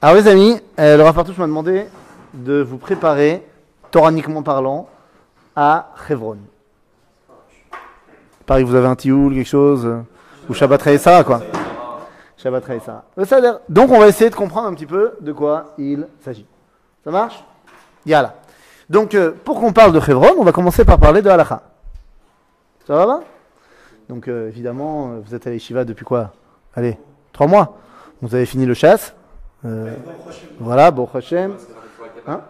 Alors les amis, euh, le Rav m'a demandé de vous préparer, toraniquement parlant, à Hebron. Pareil, vous avez un tioul, quelque chose, euh, ou Shabbat ça quoi. Shabbat ça. Donc on va essayer de comprendre un petit peu de quoi il s'agit. Ça marche? Yala. Donc euh, pour qu'on parle de Hebron, on va commencer par parler de Halacha. Ça va pas Donc euh, évidemment, vous êtes à l'Eshiva depuis quoi? Allez, trois mois. Vous avez fini le chasse. Euh, voilà, bon Hashem. Hein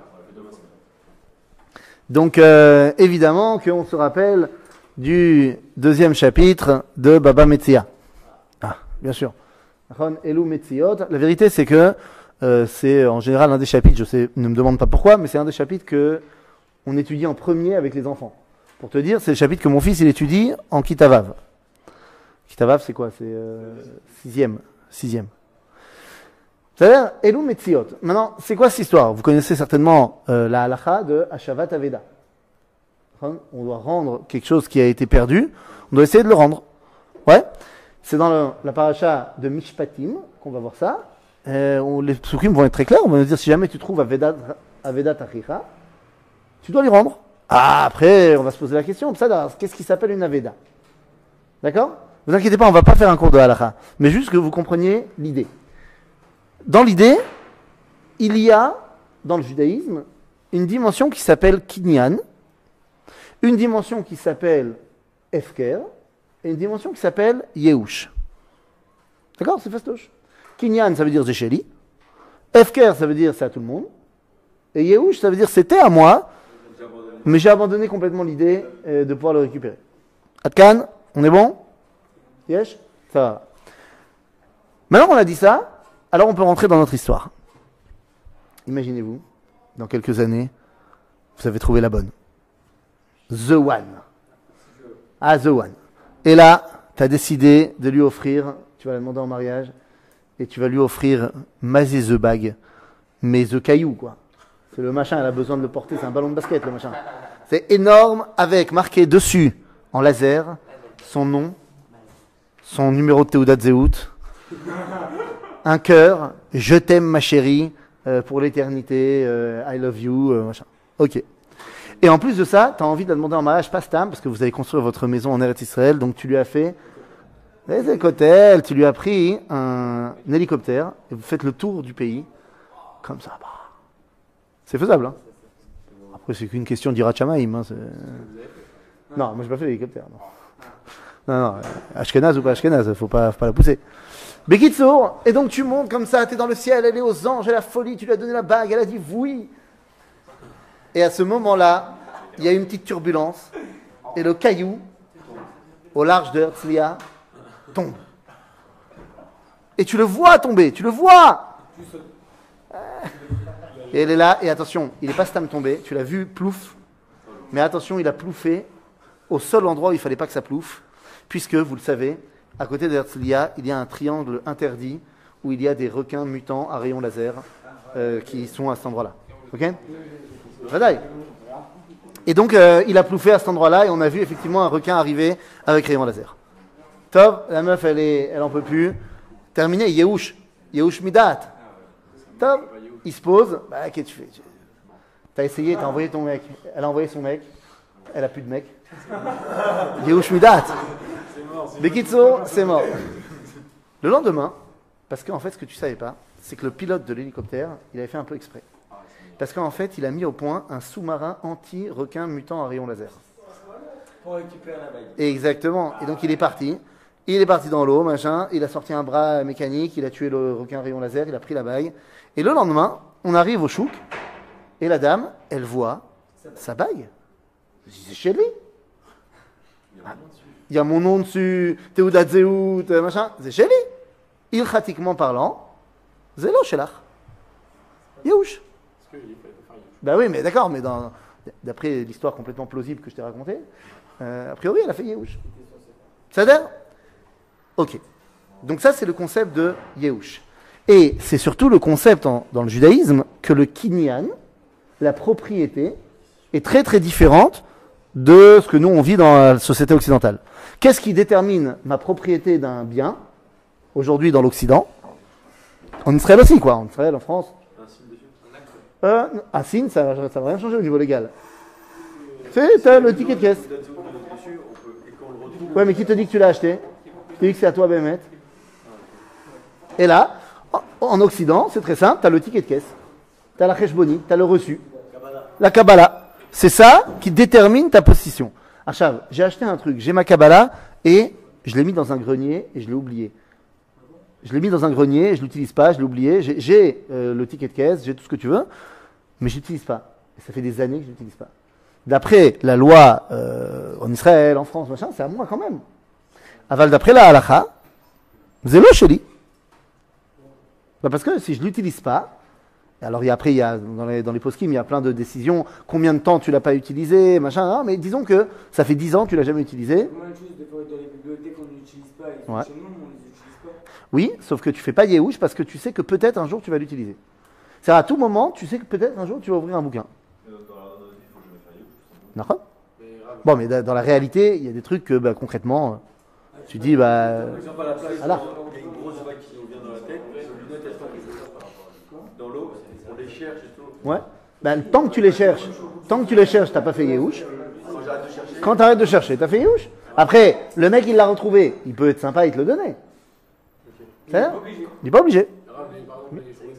Donc euh, évidemment qu'on se rappelle du deuxième chapitre de Baba Metzia. Ah, bien sûr. La vérité c'est que euh, c'est en général un des chapitres, je sais, ne me demande pas pourquoi, mais c'est un des chapitres que on étudie en premier avec les enfants. Pour te dire, c'est le chapitre que mon fils il étudie en Kitavav. Kitavav c'est quoi? C'est sixième. Sixième. C'est-à-dire, Elou Metziot. Maintenant, c'est quoi cette histoire? Vous connaissez certainement euh, la halacha de Ashavat Aveda. On doit rendre quelque chose qui a été perdu, on doit essayer de le rendre. Ouais? C'est dans la paracha de Mishpatim qu'on va voir ça. Euh, les psukim vont être très clairs. On va nous dire si jamais tu trouves Aveda, Aveda Tachicha, tu dois lui rendre. Ah, après, on va se poser la question. Qu'est-ce qui s'appelle une Aveda? D'accord? Vous inquiétez pas, on va pas faire un cours de halacha. Mais juste que vous compreniez l'idée dans l'idée, il y a, dans le judaïsme, une dimension qui s'appelle kinyan, une dimension qui s'appelle efker, et une dimension qui s'appelle yehush. D'accord C'est fastoche. Kinyan, ça veut dire zécheli. Efker, ça veut dire c'est à tout le monde. Et yehush, ça veut dire c'était à moi, mais j'ai abandonné complètement l'idée euh, de pouvoir le récupérer. Atkan, on est bon? Yesh? Ça va. Maintenant qu'on a dit ça, alors on peut rentrer dans notre histoire. Imaginez-vous, dans quelques années, vous avez trouvé la bonne. The One. Ah, The One. Et là, tu as décidé de lui offrir, tu vas la demander en mariage, et tu vas lui offrir Mazé The Bag, mais The Caillou, quoi. C'est le machin, elle a besoin de le porter, c'est un ballon de basket, le machin. C'est énorme, avec marqué dessus, en laser, son nom, son numéro de Théouda Zeout, un cœur, je t'aime ma chérie, euh, pour l'éternité, euh, I love you, euh, machin. Ok. Et en plus de ça, tu as envie de demander en mariage, pas Stam, parce que vous allez construire votre maison en Eretz Israël, donc tu lui as fait les hôtels, tu lui as pris un, hélicoptère, et vous faites le tour du pays, comme ça. Bah. C'est faisable, hein Après, c'est qu'une question d'Irachamaïm. Hein, non, moi, j'ai pas fait l'hélicoptère, non. Non, non, Ashkenaz ou pas Ashkenaz, faut pas, faut pas la pousser. Bekitsour, et donc tu montes comme ça, tu es dans le ciel, elle est aux anges, elle a folie, tu lui as donné la bague, elle a dit oui. Et à ce moment-là, il y a une petite turbulence, et le caillou, au large de Herzliya, tombe. Et tu le vois tomber, tu le vois Et elle est là, et attention, il n'est pas stam tombé, tu l'as vu, plouf. Mais attention, il a plouffé au seul endroit où il fallait pas que ça plouffe, puisque, vous le savez, à côté d'Herzliya, il y a un triangle interdit où il y a des requins mutants à rayons laser euh, qui sont à cet endroit-là. Ok? Et donc, euh, il a plouffé à cet endroit-là et on a vu effectivement un requin arriver avec rayon laser. Top, la meuf, elle, est, elle en peut plus. Terminé, Yehush. Yehush Midat. Top, il se pose. Bah, qu'est-ce que tu fais? T'as essayé, t'as envoyé ton mec. Elle a envoyé son mec. Elle a plus de mec. Yehush Midat. Bekitso, c'est mort. Le lendemain, parce qu'en fait, ce que tu savais pas, c'est que le pilote de l'hélicoptère, il avait fait un peu exprès. Parce qu'en fait, il a mis au point un sous-marin anti-requin mutant à rayon laser. Pour récupérer la bague. Exactement. Et donc, il est parti. Il est parti dans l'eau, machin. Il a sorti un bras mécanique. Il a tué le requin à rayon laser. Il a pris la bague. Et le lendemain, on arrive au chouk. Et la dame, elle voit sa bague. C'est chez lui il y a mon nom dessus, Théouda Zéout, machin, c'est chez lui. Ilchatiquement parlant, Zélo Shelach. Yehush. Ben oui, mais d'accord, mais d'après l'histoire complètement plausible que je t'ai racontée, euh, a priori, elle a fait Yehush. Ça dire Ok. Donc ça, c'est le concept de Yehush. Et c'est surtout le concept dans le judaïsme que le kinyan, la propriété, est très très différente de ce que nous on vit dans la société occidentale. Qu'est-ce qui détermine ma propriété d'un bien aujourd'hui dans l'Occident? En Israël aussi, quoi. En Israël, en France. Un. Euh, signe, ça ne va rien changer au niveau légal. Tu t'as le ticket de caisse. Ouais, mais qui te dit que tu l'as acheté? Te dit que c'est à toi, Bémet Et là, en- en Occident, c'est très simple, tu as le ticket de caisse. Tu as la cheshboni, tu as le reçu. La Kabbalah. C'est ça qui détermine ta position. Achav, j'ai acheté un truc, j'ai ma Kabbalah et je l'ai mis dans un grenier et je l'ai oublié. Je l'ai mis dans un grenier, je l'utilise pas, je l'ai oublié. J'ai- euh, le ticket de caisse, j'ai tout ce que tu veux, mais je l'utilise pas. Et ça fait des années que je l'utilise pas. D'après la loi euh, en Israël, en France, machin, c'est à moi quand même. Aval d'après la halacha, zélo chéli. Bah parce que si je l'utilise pas, alors il y a, après il y a dans les dans les il y a plein de décisions. Combien de temps tu l'as pas utilisé, machin. hein, mais disons que ça fait 10 ans que tu l'as jamais utilisé. Ouais. Oui, sauf que tu fais pas Yehush parce que tu sais que peut-être un jour tu vas l'utiliser. C'est à tout moment, tu sais que peut-être un jour tu vas ouvrir un bouquin. D'accord Mais grave. Bon, mais da- dans la réalité, il y a des trucs que bah, concrètement, euh, tu dis, bah, ont pas la place. Voilà. Il y a une grosse vague qui nous vient dans la tête, les lunettes elles sont dans l'eau, on les cherche et tout. ouais. Bah, tant que tu les cherches, tant que tu les cherches, t'as pas fait Yehush. Quand j'arrête de chercher, t'as fait Yehush. Après, le mec, il l'a retrouvé. Il peut être sympa, il te le donner. Il n'est pas obligé.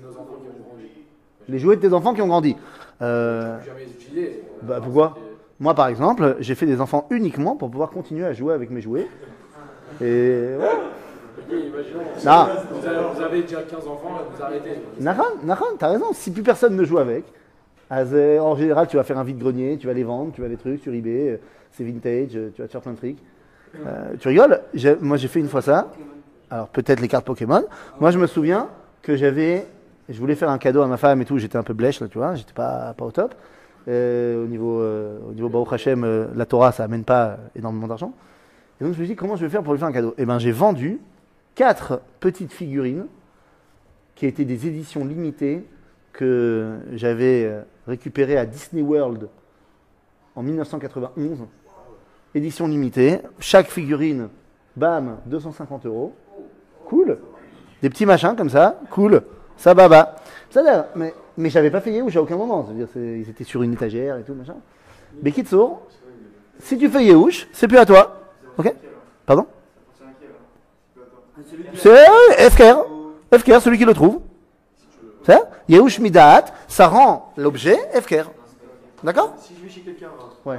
Exemple, les jouets de tes enfants qui ont grandi. Euh, bah, pourquoi Moi, par exemple, j'ai fait des enfants uniquement pour pouvoir continuer à jouer avec mes jouets. Et ouais. Imaginons. Non. Vous avez, vous avez déjà 15 enfants et vous arrêtez. Naran, Naran, t'as raison. Si plus personne ne joue avec, euh, en général, tu vas faire un vide-grenier, tu vas les vendre, tu vas les trucs sur eBay, euh, c'est vintage, euh, tu vas te faire plein de trucs. Euh, tu rigoles? Moi, j'ai fait une fois ça. Alors, peut-être les cartes Pokémon. Moi, je me souviens que j'avais. Je voulais faire un cadeau à ma femme et tout. J'étais un peu blèche, là, tu vois. J'étais pas, pas au top. Euh, au niveau, euh, au niveau Baruch Hashem, la Torah, ça amène pas énormément d'argent. Et donc, je me suis dit, comment je vais faire pour lui faire un cadeau? Eh ben, j'ai vendu quatre petites figurines qui étaient des éditions limitées que j'avais euh, récupérées à Disney World en 1991. Édition limitée. Chaque figurine, bam, 250 euros. Cool. Des petits machins comme ça. Cool. Ça baba. Ça mais, mais j'avais pas fait Yehush à aucun moment. C'est-à-dire, c'est- ils étaient sur une étagère et tout, machin. Mais Kitsour, si tu fais Yehush, c'est plus à toi. Ok? Pardon? C'est euh, FKR. FKR, celui qui le trouve. C'est ça? Yehush Midat, ça rend l'objet FKR. D'accord? Si je vais chez quelqu'un, Ouais.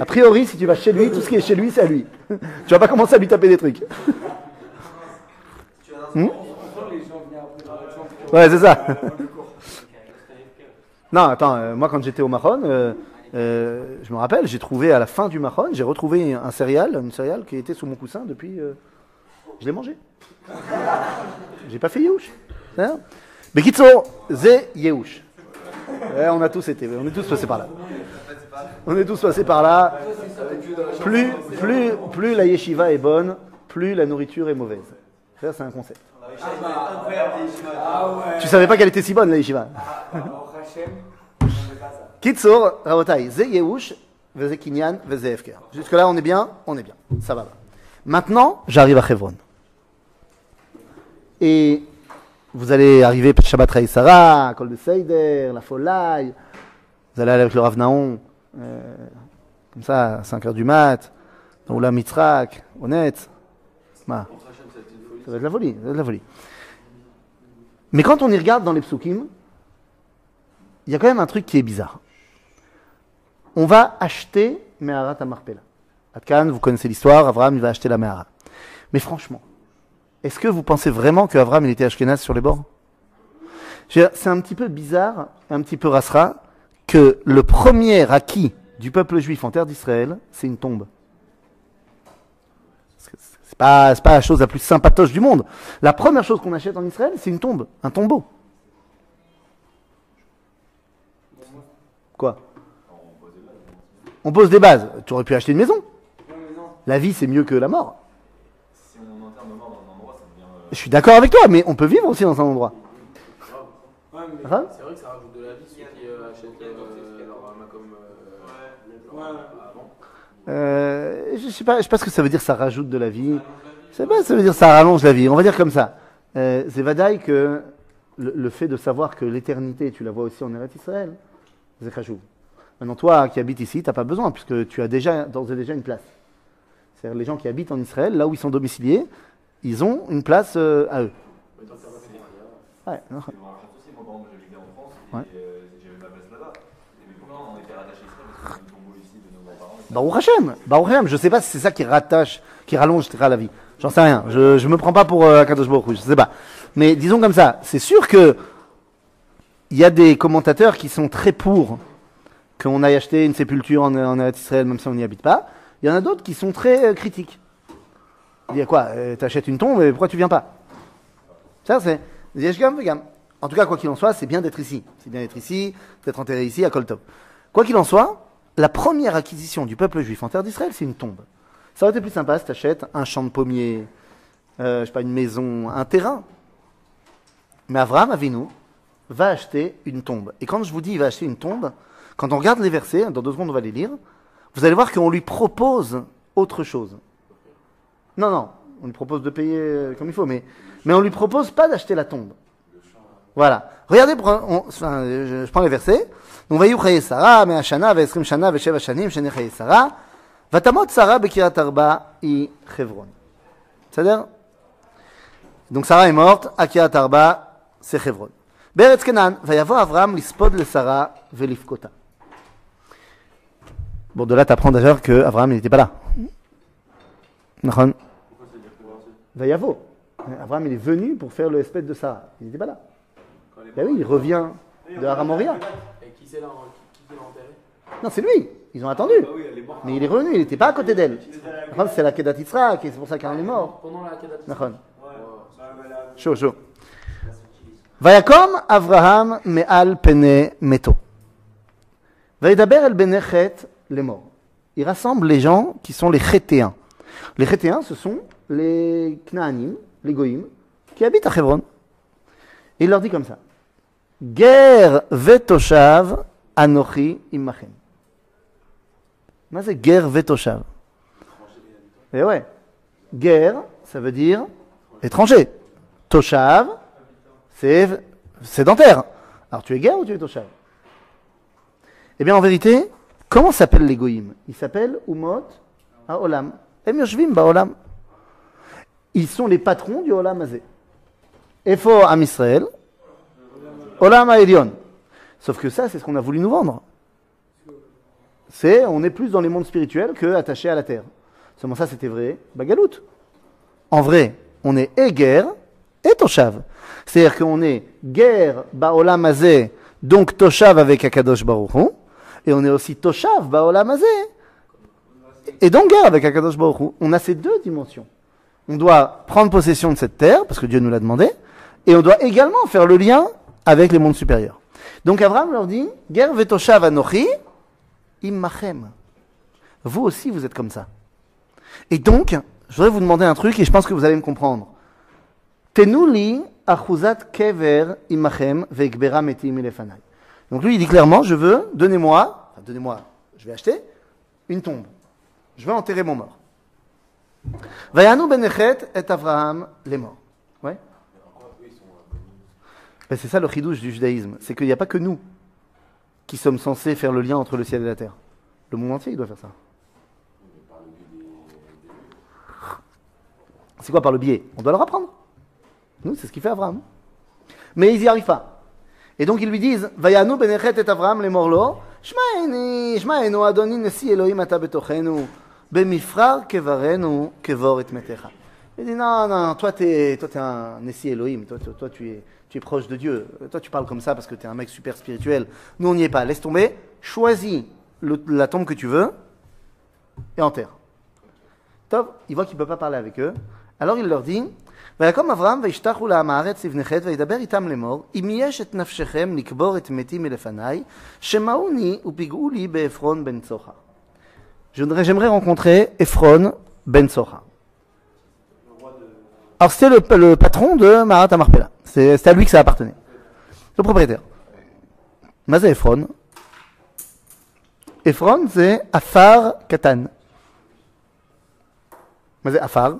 A priori, si tu vas chez lui, tout ce qui est chez lui, c'est à lui. tu vas pas commencer à lui taper des trucs. Hmm? ouais, c'est ça. non, attends, euh, moi quand j'étais au Mahon, euh, euh, je me rappelle, j'ai trouvé à la fin du Mahon, j'ai retrouvé un céréale, une céréale qui était sous mon coussin depuis. Je l'ai mangé. J'ai pas fait Yehush. Hein Bekitso, Ze Yehush. Ouais, on a tous été, on est tous passés par là. On est tous passés par là. Plus, la yeshiva est bonne, plus la nourriture est mauvaise. C'est un concept. Tu savais pas qu'elle était si bonne, la yeshiva. Kitzur, Rabotai, Ze Yehush, Veze Kinyan, Veze Efker. Jusque-là, on est bien On est bien. Ça va. Maintenant, j'arrive à Chevron. Et vous allez arriver Shabbat Rei Sarah, Kol de Seider, la Folaï. Vous allez aller avec le Rav Naon, euh, comme ça, à 5h du mat, dans Oula Mitzrak, honnête. Ça va être la folie, ça va la folie. Mais quand on y regarde dans les psukim, il y a quand même un truc qui est bizarre. On va acheter Meharat à Marpella. Atkan, vous connaissez l'histoire, Avram, il va acheter la Mehara. Mais franchement, est-ce que vous pensez vraiment que Avram, il était Ashkenaz sur les bords? C'est un petit peu bizarre, un petit peu rasra, que le premier acquis du peuple juif en terre d'Israël, c'est une tombe. C'est pas, pas la chose la plus sympatoche du monde. La première chose qu'on achète en Israël, c'est une tombe, un tombeau. Quoi? On pose des bases. Tu aurais pu acheter une maison. La vie, c'est mieux que la mort. Si on enterre nos morts dans un endroit, ça devient. euh, Je suis d'accord avec toi, mais on peut vivre aussi dans un endroit. Ouais, mais Hein c'est vrai que ça rajoute de la vie, ceux qui euh, achètent euh, leur âme comme. Euh, Ouais. avant. Euh, je sais pas, je sais pas ce que ça veut dire, ça rajoute de la vie. Je sais pas, ça veut dire ça rallonge la vie. On va dire comme ça. Euh, c'est vadaï que le, le fait de savoir que l'éternité, tu la vois aussi en Eretz Israël, c'est. Maintenant, toi qui habites ici, tu n'as pas besoin, puisque tu as déjà, d'ores et déjà une place. C'est-à-dire les gens qui habitent en Israël, là où ils sont domiciliés, ils ont une place euh, à eux. Ouais, non. Ouais. Baruch Hashem, Baruch Hashem, je sais pas si c'est ça qui rattache, qui rallonge la vie. J'en sais rien. Je, je me prends pas pour euh, Akadosh Baruch Hu, je sais pas. Mais disons comme ça, c'est sûr que il y a des commentateurs qui sont très pour qu'on aille acheter une sépulture en, Israël, même si on n'y habite pas. Il y en a d'autres qui sont très euh, critiques. A quoi euh, T'achètes une tombe, et pourquoi tu viens pas? Ça, c'est. En tout cas, quoi qu'il en soit, c'est bien d'être ici. C'est bien d'être ici, d'être enterré ici, à Koltov. Quoi qu'il en soit, la première acquisition du peuple juif en terre d'Israël, c'est une tombe. Ça aurait été plus sympa si tu achètes un champ de pommiers, euh, je sais pas, une maison, un terrain. Mais Abraham Avinu va acheter une tombe. Et quand je vous dis il va acheter une tombe, quand on regarde les versets, dans deux secondes on va les lire, vous allez voir qu'on lui propose autre chose. Non, non, on lui propose de payer euh, comme il faut, mais, mais on lui propose pas d'acheter la tombe. Voilà. Regardez, on, enfin, je, je, prends les versets. Donc, Chaye Sarah, C'est-à-dire? Donc, Sarah est morte, Akirat Arba, c'est Chevron. Beretz Kenan, Vayavo Avram, Lispod le Sarah, Velifkota. Bon, de là, tu apprends d'ailleurs que Abraham il n'était pas là. נכון? Pourquoi ça veut dire pouvoir aussi Vayavo. Abraham, il est venu pour faire le espèce de Sarah. Il n'était pas là. Quand elle est Ben oui, il revient de Haramoria. Et qui c'est là en- qui, qui l'a enterré Non, c'est lui. Ils ont attendu. Bah oui, elle est morte. Mais il est revenu, il n'était pas à côté d'elle. Abraham, c'est la Kedat Yitzhak, et c'est pour ça qu'elle est mort. Pendant la Kedat Nachon. Ouais. Bah, bah, là, Chaud, chaud. Vayakom Avraham me'al pene meto. Vayedaber el benechet les morts. Il rassemble les gens qui sont les Chétéens. Les Chétéens, ce sont les Knaanim, les Goïm, qui habitent à Hebron. Et il leur dit comme ça. Ger vetoshav anochi imachem. C'est ger vetoshav? Et ouais. Ger, ça veut dire étranger. Toshav, c'est sédentaire. Alors tu es guerre ou tu es Toshav? Eh bien en vérité, comment s'appellent les goïms? Ils s'appellent Umot Haolam. Ba'olam. Ils sont les patrons du Olam Azé. Efo Am Israël, Olam Ha'elion. Sauf que ça, c'est ce qu'on a voulu nous vendre. C'est, on est plus dans les mondes spirituels que attaché à la terre. Seulement ça, c'était vrai, Bagalout. En vrai, on est et guerre et Toshav. C'est-à-dire qu'on est guerre Baolam Azé, donc Toshav avec Akadosh Baruch et on est aussi Toshav Baolam et donc guerre avec Akadosh Baruch. On a ces deux dimensions. On doit prendre possession de cette terre, parce que Dieu nous l'a demandé, et on doit également faire le lien avec les mondes supérieurs. Donc Abraham leur dit, guerre vetoshav anochi, immachem. Vous aussi, vous êtes comme ça. Et donc, je voudrais vous demander un truc, et je pense que vous allez me comprendre. Tenuli achuzat kever imachem veikbera metim. Donc lui, il dit clairement, je veux, donnez-moi, enfin, donnez-moi, je vais acheter une tombe. Je veux enterrer mon mort. Vayanu benechet et Avraham les morts. Ouais. Ben, c'est ça le chidouche du judaïsme, c'est qu'il n'y a pas que nous qui sommes censés faire le lien entre le ciel et la terre. Le monde entier, il doit faire ça. C'est quoi par le biais? On doit leur apprendre. Nous, c'est ce qu'il fait Abraham. Mais ils n'y arrivent pas. Et donc ils lui disent, Vayanu benechet et Avraham les morlo, Shmaenu Adoni nesi Elohim ata betochenu, bemifrar kevarenu kevor et metecha. Il dit, non, non, toi, t'es, toi, t'es un Nessi Elohim, toi, toi, toi, tu, es, tu es proche de Dieu. Toi, tu parles comme ça parce que tu es un mec super spirituel. Nous, on n'y est pas. Laisse tomber, choisis le- la tombe que tu veux et enterre. Top, il voit qu'il ne peut pas parler avec eux. Alors il leur dit, ויקום אברהם וישתחו לעם הארץ לבני חטא וידבר איתם לאמור, אם יש את נפשכם לקבור את מתי מלפניי, שמעוני ופיגעו לי בעפרון בן צוחר. Je voudrais- J'aimerais rencontrer Ephron ben Socha. Alors c'était le, le patron de Marat Amarpela. C'est c'est à lui que ça appartenait. Le propriétaire. Mazé Ephron. Ephron c'est Afar Katan. Mazé Afar.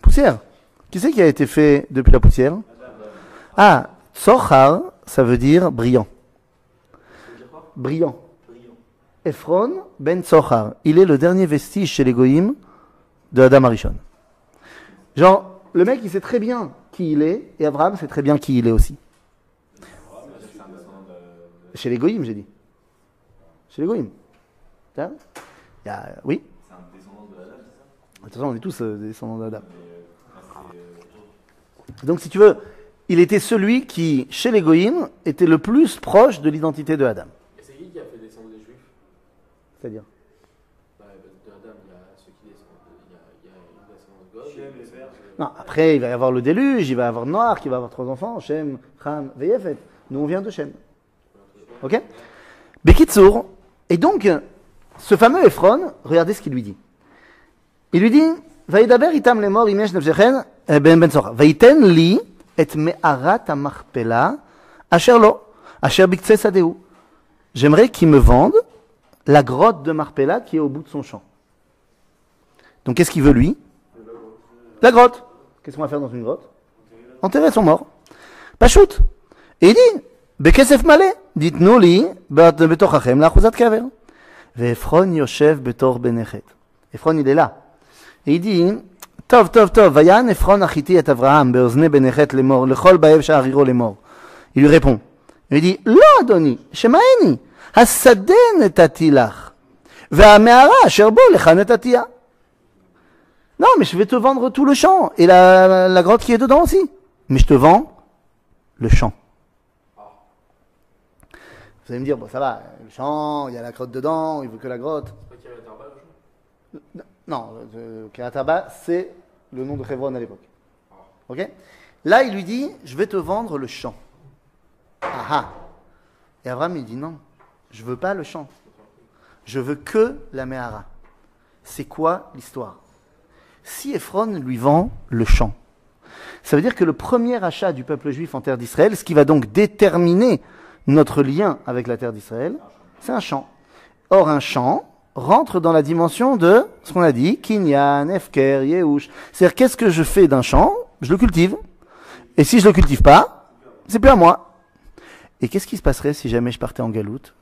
Poussière. Qui c'est qui a été fait depuis la poussière? Ah, Tsochar, ça veut dire brillant. Ça veut dire quoi Brillant. Ephron ben Tsochar. Il est le dernier vestige chez les Goïm de Adam Arishon. Genre, le mec, il sait très bien qui il est, et Abraham sait très bien qui il est aussi. De. de- Chez les Goïm, j'ai dit. Chez les Goïm. Oui? C'est un descendant de Adam, c'est ça? De toute façon, on est tous euh, des descendants d'Adam. Mais euh, ah, c'est. euh, Donc, si tu veux, il était celui qui, chez les Goïm, était le plus proche de l'identité de Adam. Et c'est qui qui a fait descendre les juifs? C'est-à-dire? Bah, De Adam, il y a ceux qui descendent. Il y a, il y a une descendance de God. Shem, les pères. Non, après, il va y avoir le déluge, il va y avoir Noir, qui va avoir trois enfants, Shem, Ham, Veyefet. Nous, on vient de Shem. Ok? Bekitsour. Et donc, ce fameux Ephron, regardez ce qu'il lui dit. Il lui dit, Vaïdaber itam les morts, imesh nefzechen, eh ben ben sora. Vaïten li et me'arat amarpela, asher lo, asher biktse sadeu. J'aimerais qu'il me vende la grotte de Marpella qui est au bout de son champ. Donc, qu'est-ce qu'il veut lui la grotte. Qu'est-ce qu'on va faire dans une grotte Enterrer son mort. Pas shoot. Et il dit, בכסף מלא, תיתנו לי בת- בתוככם לאחוזת קבר. ועפרון יושב בתור בנכד. עפרון il est là. Et il dit, טוב, טוב, טוב, ויען עפרון החיתי את אברהם באוזני בנכד לאמור, לכל באב שערירו לאמור. Il lui répond. Il lui dit, לא אדוני, שמעני, השדה נתתי לך, והמערה אשר בו לך נתתיה. Non, mais je vais te vendre tout le champ et la, la grotte qui est dedans aussi. Mais je te vends le champ. Vous allez me dire, bon, ça va, le champ, il y a la grotte dedans, il veut que la grotte. C'est pas qu'il y avait Tarba, le champ Non, euh, Kirataba, c'est le nom de Hebron à l'époque. Ok? Là, il lui dit, je vais te vendre le champ. Ah ah Et Abraham, il dit, non, je veux pas le champ. Je veux que la Mehara. C'est quoi l'histoire? Si Ephron lui vend le champ, ça veut dire que le premier achat du peuple juif en terre d'Israël, ce qui va donc déterminer notre lien avec la terre d'Israël, c'est un champ. Or, un champ rentre dans la dimension de ce qu'on a dit, Kinyan, Efker, Yehush. C'est-à-dire, qu'est-ce que je fais d'un champ Je le cultive. Et si je le cultive pas, c'est plus à moi. Et qu'est-ce qui se passerait si jamais je partais en galoute?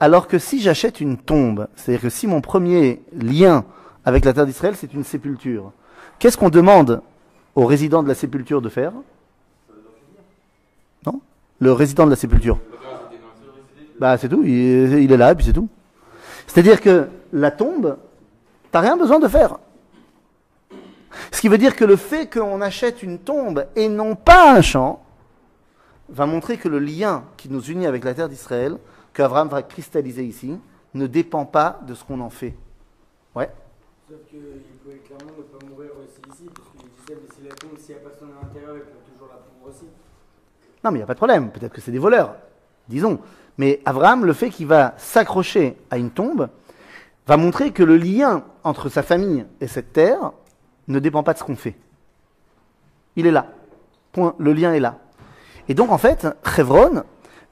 Alors que si j'achète une tombe, c'est-à-dire que si mon premier lien avec la terre d'Israël, c'est une sépulture, qu'est-ce qu'on demande aux résidents de la sépulture de faire? Non? Le résident de la sépulture. Bah c'est tout, il, il est là et puis c'est tout. C'est-à-dire que la tombe, t'as rien besoin de faire. Ce qui veut dire que le fait qu'on achète une tombe et non pas un champ, va montrer que le lien qui nous unit avec la terre d'Israël, qu'Abraham va cristalliser ici, ne dépend pas de ce qu'on en fait. Ouais. Sauf qu'il pouvait clairement ne pas mourir aussi ici, parce qu'il disait, mais si la tombe, s'il n'y a personne à l'intérieur, il peut toujours la prendre aussi. Non, mais il n'y a pas de problème. Peut-être que c'est des voleurs, disons. Mais Abraham, le fait qu'il va s'accrocher à une tombe, va montrer que le lien entre sa famille et cette terre ne dépend pas de ce qu'on fait. Il est là. Point. Le lien est là. Et donc, en fait, Chevron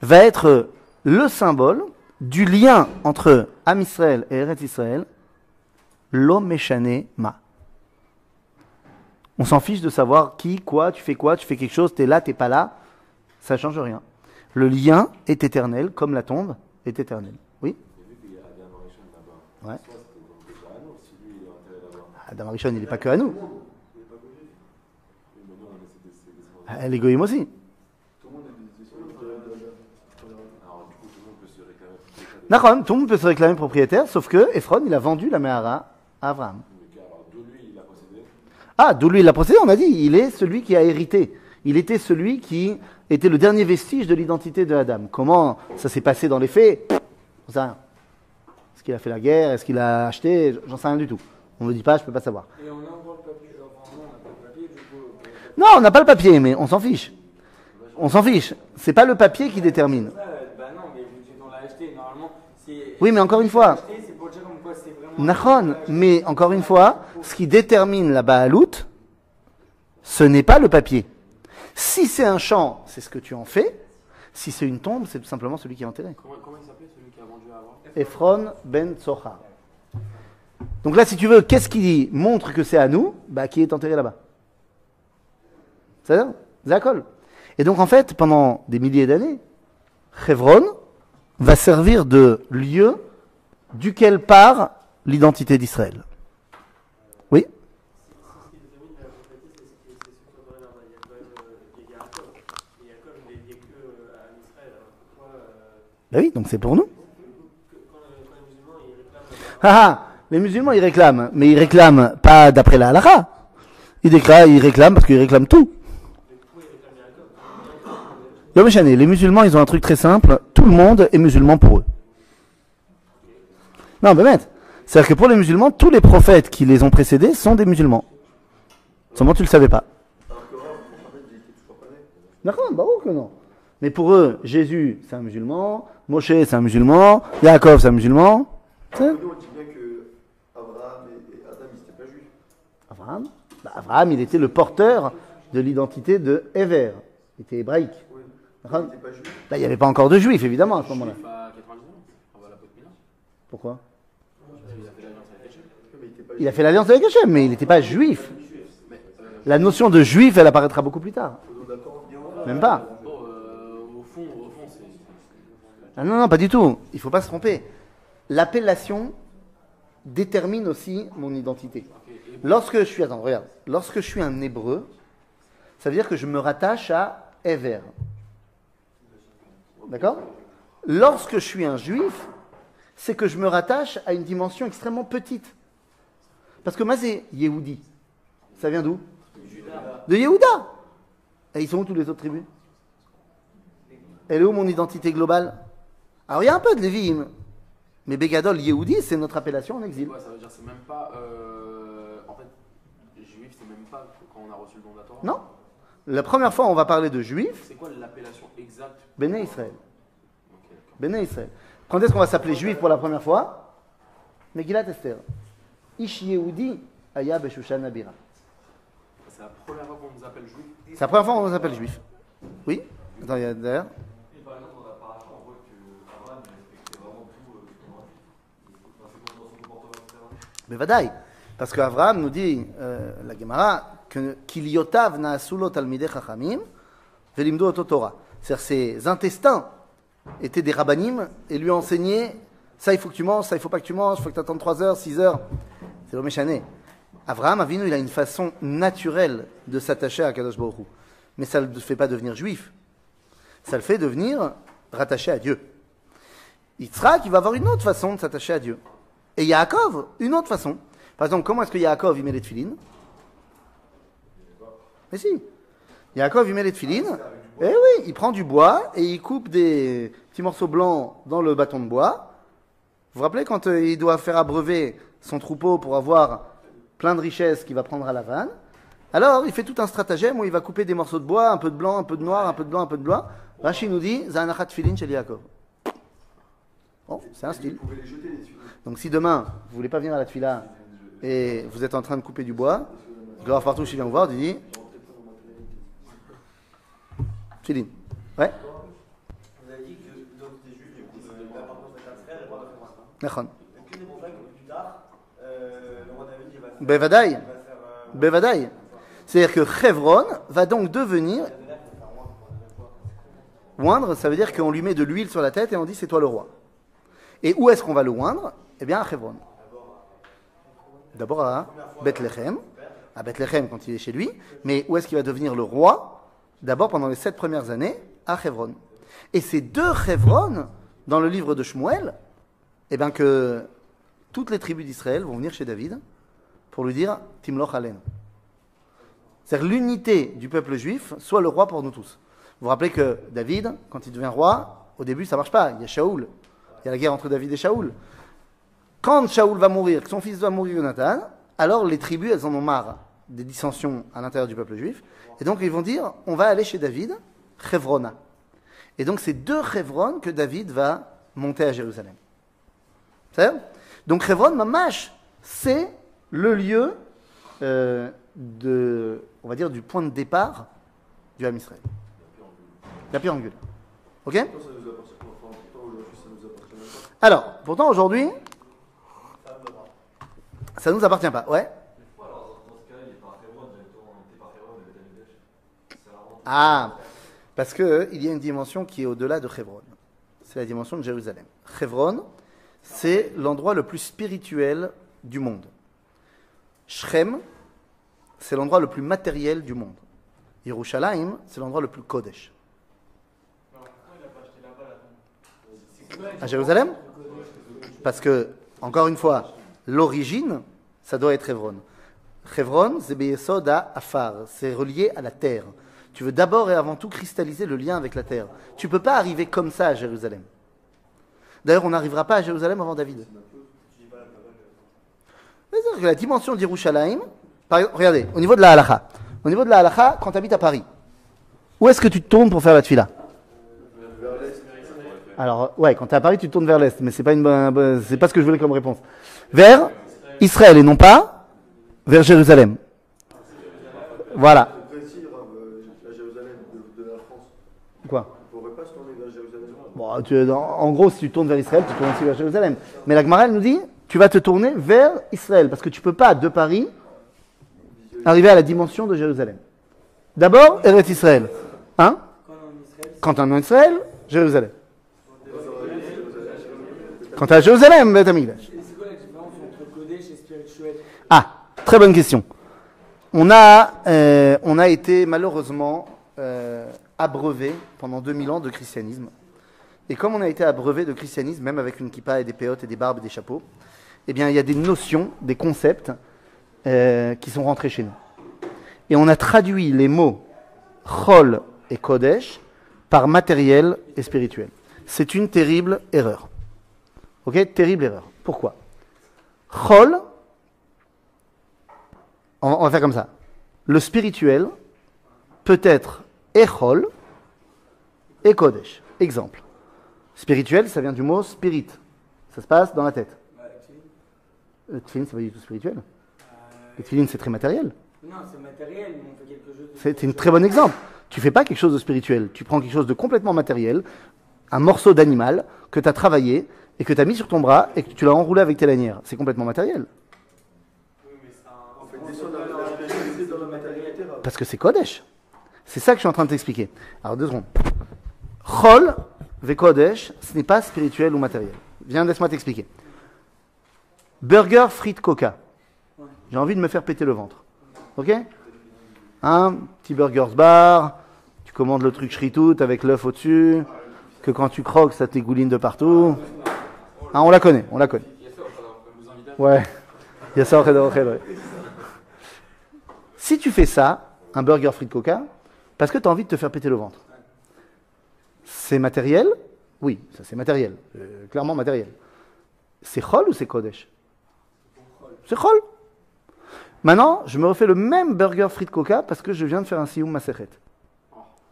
va être le symbole du lien entre Am Israël et Eretz Israël, l'homme ma. On s'en fiche de savoir qui, quoi, tu fais quoi, tu fais quelque chose, t'es là, t'es pas là. Ça change rien. Le lien est éternel, comme la tombe est éternelle. Oui Ouais. Adam Arishon, il n'est pas que à nous. Ah, Les goyim aussi. D'accord, tout le monde peut se réclamer propriétaire, sauf que Ephron, il a vendu la Mehara à Abraham. Ah, d'où lui il l'a possédé, on a dit, il est celui qui a hérité. Il était celui qui était le dernier vestige de l'identité de Adam. Comment ça s'est passé dans les faits J'en sais rien. Est-ce qu'il a fait la guerre Est-ce qu'il a acheté J'en sais rien du tout. On ne me dit pas, je ne peux pas savoir. Et on a encore le papier, enfin non, on n'a pas le papier, euh, Non, on n'a pas le papier, mais on s'en fiche. On s'en fiche. C'est pas le papier qui détermine. bah. Oui, mais encore une fois. Nahon, mais encore une fois, ce qui détermine la Baalout, ce n'est pas le papier. Si c'est un champ, c'est ce que tu en fais. Si c'est une tombe, c'est tout simplement celui qui est enterré. Comment, comment il s'appelait celui qui a vendu à Abraham Ephron ben Tsochar. Donc là, si tu veux, qu'est-ce qui montre que c'est à nous? Bah, Qui est enterré là-bas C'est-à-dire, Zakol. Et donc, en fait, pendant des milliers d'années, Hebron va servir de lieu duquel part l'identité d'Israël. Oui Ce qui détermine la prophétie, c'est ce qui est ce qu'on aurait là-bas. Il y a quand même euh, il y a Yaakov. Et Yaakov, il est lié que euh, à Israël. Alors pourquoi, euh, Ben oui, donc c'est pour nous. que- quand, quand les musulmans ils réclament Ah ah Les musulmans, ils réclament, mais ils réclament pas d'après la halakha. Ils, déclarent, ils réclament parce qu'ils réclament tout. Les musulmans, ils ont un truc très simple. Tout le monde est musulman pour eux. Non, mais bête. C'est-à-dire que pour les musulmans, tous les prophètes qui les ont précédés sont des musulmans. Seulement, tu le savais pas. Bah que. Mais pour eux, Jésus, c'est un musulman. Moshe, c'est un musulman. Yaakov, c'est un musulman. On dit bien que Abraham et, Adam, ils n'étaient pas juifs. Abraham Bah, Abraham, il était le porteur de l'identité de Ever. Il était hébraïque. Oui. N'étaient pas juifs. Là, il n'y avait pas encore de juifs, évidemment, à ce moment-là. Juif à 90 ans, on va la pote Milan. Pourquoi? Il a fait l'alliance avec Hachem, mais il n'était pas juif. La notion de juif, elle apparaîtra beaucoup plus tard. Même pas. Ah non, non, pas du tout. Il faut pas se tromper. L'appellation détermine aussi mon identité. Lorsque je suis, attends, regarde, lorsque je suis un hébreu, ça veut dire que je me rattache à Ever. D'accord? Lorsque je suis un juif, c'est que je me rattache à une dimension extrêmement petite. Parce que c'est Yehudi. Ça vient d'où? De Yehuda. Et ils sont où tous les autres tribus? Elle est où mon identité globale? Alors il y a un peu de Lévim, mais Bégadol, Yehudi, c'est notre appellation en exil. Ouais, ça veut dire c'est même pas. Euh, en fait, juif, c'est même pas quand on a reçu le don de la Torah. Non La première fois, on va parler de juifs, C'est quoi l'appellation exacte Béné Israël. Ok, d'accord. Béné Israël. Quand est-ce qu'on va s'appeler juif pour la première fois? Megillat Esther. Ish Yehudi Aya Beshushan Abira. C'est la première fois qu'on nous appelle juif? C'est la première fois qu'on nous appelle juif. Oui? Attends, il y a d'ailleurs. Et par exemple, dans la paracha, on voit que Abraham il respectait vraiment tout. Euh, comment il- enfin, c'est dans son comportement, etc. Mais vadaï. Parce qu'Abraham nous dit, la Gemara, que Kiliotav na'asulo talmidei chachamim velimdo. C'est-à-dire ses intestins étaient des rabbanim et lui enseignaient ça il faut que tu manges, ça il faut pas que tu manges, il faut que tu attendes 3 heures, 6 heures. C'est le méchané. Abraham Avinu, il a une façon naturelle de s'attacher à Kadosh Baruch. Mais ça ne le fait pas devenir juif. Ça le fait devenir rattaché à Dieu. Yitzhak, il va avoir une autre façon de s'attacher à Dieu. Et Yaakov, une autre façon. Par exemple, comment est-ce que Yaakov il met les tefilines? Mais si. Yaakov il met les tefilines. Eh oui, il prend du bois et il coupe des petits morceaux blancs dans le bâton de bois. Vous vous rappelez quand euh, il doit faire abreuver son troupeau pour avoir plein de richesses qu'il va prendre à la vanne? Alors, il fait tout un stratagème où il va couper des morceaux de bois, un peu de blanc, un peu de noir, un peu de blanc, un peu de blanc. Rachid nous dit Zanachat tefilin chez Yaakov. Bon, c'est un style. Vous pouvez les jeter, les. Donc si demain, vous voulez pas venir à la tefila et vous êtes en train de couper du bois, Gloire partout, je viens vous voir, il dit Tefilin. Ouais, Vous avez dit que juive, du coup, euh, l'appartenance à. Est-ce que plus tard, euh, le roi David, va faire. Bevadaï. euh, Bevadaï. C'est-à-dire que Chevron va donc devenir. Oindre, ça veut dire qu'on lui met de l'huile sur la tête et on dit c'est toi le roi. Et où est-ce qu'on va le oindre? Eh bien à Chevron. D'abord à Bethléem, à Bethléem quand il est chez lui, mais où est-ce qu'il va devenir le roi? D'abord pendant les sept premières années à Chevron. Et c'est de Chevron, dans le livre de Shmuel, eh bien que toutes les tribus d'Israël vont venir chez David pour lui dire Timloch Alen. C'est-à-dire l'unité du peuple juif soit le roi pour nous tous. Vous vous rappelez que David, quand il devient roi, au début ça marche pas. Il y a Shaoul. Il y a la guerre entre David et Shaoul. Quand Shaoul va mourir, que son fils va mourir, Jonathan, alors les tribus, elles en ont marre des dissensions à l'intérieur du peuple juif. Et donc ils vont dire, on va aller chez David, Chevrona. Et donc c'est de Chevron que David va monter à Jérusalem. C'est Donc Chevron, Mamash, c'est le lieu euh, de, on va dire, du point de départ du Ham Israël. La pierre angulaire. Ok? Pourtant, ça nous appartient. Enfin, pourtant, aujourd'hui, ça nous appartient même pas. Alors, pourtant aujourd'hui, ça nous appartient pas. Ouais. Ah, parce que il y a une dimension qui est au-delà de Hebron. C'est la dimension de Jérusalem. Hebron, c'est l'endroit le plus spirituel du monde. Shrem, c'est l'endroit le plus matériel du monde. Yerushalayim, c'est l'endroit le plus Kodesh. À Jérusalem? Parce que, encore une fois, l'origine, ça doit être c'est Beyesod à Afar, c'est relié à la terre. Tu veux d'abord et avant tout cristalliser le lien avec la terre. Tu ne peux pas arriver comme ça à Jérusalem. D'ailleurs, on n'arrivera pas à Jérusalem avant David. C'est-à-dire que la dimension exemple, regardez, au niveau de la halakha, au niveau de la halakha, quand tu habites à Paris, où est-ce que tu te tournes pour faire la tefila? Alors, ouais, quand tu es à Paris, tu te tournes vers l'est, mais c'est pas pas ce que je voulais comme réponse. Vers Israël et non pas vers Jérusalem. Voilà. Euh. Quoi? On ne pourrait pas se tourner vers Jérusalem. Bon, tu- en, en gros, si tu tournes vers Israël, tu tournes aussi vers Jérusalem. Mais la Gemara, elle nous dit, tu vas te tourner vers Israël, parce que tu peux pas, de Paris, arriver à la dimension de Jérusalem. D'abord, Eretz Israël. Hein? Quand on est en Israël, Quand on est en Israël, Jérusalem. Quand à Jérusalem, Beth Amikdash. c'est c'est quoi la différence entre Kodesh et spirituel Ah, très bonne question. On a, euh, on a été malheureusement euh, abreuvé pendant 2000 ans de christianisme. Et comme on a été abreuvé de christianisme, même avec une kippa et des péotes et des barbes et des chapeaux, eh bien, il y a des notions, des concepts euh, qui sont rentrés chez nous. Et on a traduit les mots chol et kodesh par matériel et spirituel. C'est une terrible erreur. Ok? Terrible erreur. Pourquoi? Chol, on va, on va faire comme ça. Le spirituel peut être Echol et Kodesh. Exemple. Spirituel, ça vient du mot spirit. Ça se passe dans la tête. Bah, actually, Le tefillin, c'est pas du tout spirituel. euh, Le c'est très matériel. Non, c'est matériel, mais on fait quelque chose. C'est un très bon exemple. Tu fais pas quelque chose de spirituel. Tu prends quelque chose de complètement matériel, un morceau d'animal que tu as travaillé et que tu as mis sur ton bras et que tu l'as enroulé avec tes lanières. C'est complètement matériel. On fait descendre la, la spiritualité dans la matérialité. Rav. Parce que c'est Kodesh. C'est ça que je suis en train de t'expliquer. Alors, deux secondes. Chol ve Kodesh, ce n'est pas spirituel ou matériel. Viens, laisse-moi t'expliquer. Burger, frites, coca. J'ai envie de me faire péter le ventre. Ok? Un petit burgers bar, tu commandes le truc shritout avec l'œuf au-dessus, que quand tu croques, ça t'égouline de partout. Ah, on la connaît, on la connaît. Ouais. Il y a ça. Si tu fais ça, un burger frites coca, parce que tu as envie de te faire péter le ventre, c'est matériel? Oui, ça c'est matériel. Euh, clairement matériel. C'est chol ou c'est kodesh? C'est chol. Maintenant, je me refais le même burger frites coca parce que je viens de faire un siyum masechet.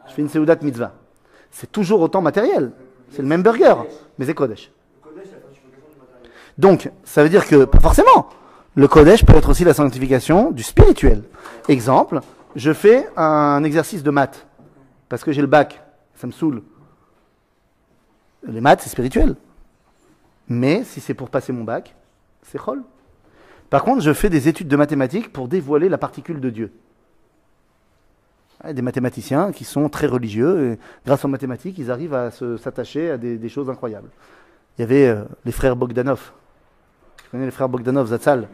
Je fais une seudat mitzvah. C'est toujours autant matériel. C'est le même burger, mais c'est kodesh. Donc, ça veut dire que, pas forcément, le Kodesh peut être aussi la sanctification du spirituel. Exemple, je fais un exercice de maths, parce que j'ai le bac, ça me saoule. Les maths, c'est spirituel. Mais si c'est pour passer mon bac, c'est chol. Par contre, je fais des études de mathématiques pour dévoiler la particule de Dieu. Des mathématiciens qui sont très religieux, et grâce aux mathématiques, ils arrivent à s'attacher à des, choses incroyables. Il y avait euh, les frères Bogdanov. Tu connais les frères Bogdanov, Zatzal?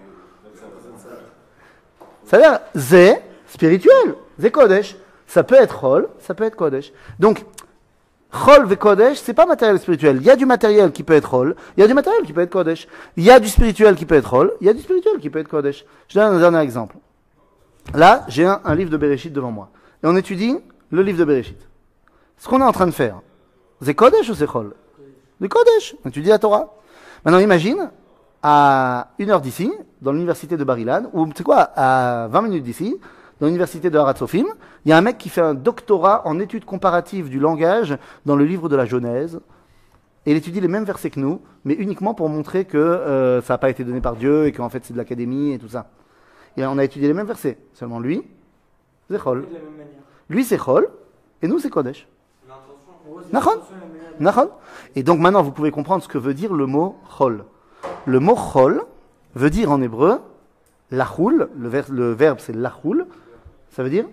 Ça veut dire, Zé, spirituel, Zé Kodesh. Ça peut être Chol, ça peut être Kodesh. Donc, Chol ve Kodesh, c'est pas matériel spirituel. Il y a du matériel qui peut être Chol, il y a du matériel qui peut être Kodesh. Il y a du spirituel qui peut être Chol, il y a du spirituel qui peut être Kodesh. Je donne un dernier exemple. Là, j'ai un, un livre de Bereshit devant moi. Et on étudie le livre de Bereshit. Ce qu'on est en train de faire, c'est Kodesh ou c'est Chol? Le Kodesh. On étudie la Torah. Maintenant, imagine, à une heure d'ici, dans l'université de Barilan, ou tu sais quoi, à 20 minutes d'ici, dans l'université de Haratzofim, il y a un mec qui fait un doctorat en études comparatives du langage dans le livre de la Genèse. Et il étudie les mêmes versets que nous, mais uniquement pour montrer que euh, ça n'a pas été donné par Dieu et qu'en fait c'est de l'académie et tout ça. Et on a étudié les mêmes versets. Seulement lui, c'est Chol. Lui c'est Chol, et nous c'est Kodesh. Nachon Et donc maintenant, vous pouvez comprendre ce que veut dire le mot chol. Le mot chol veut dire en hébreu lachoul, le, ver- le verbe c'est lachoul, ça veut dire?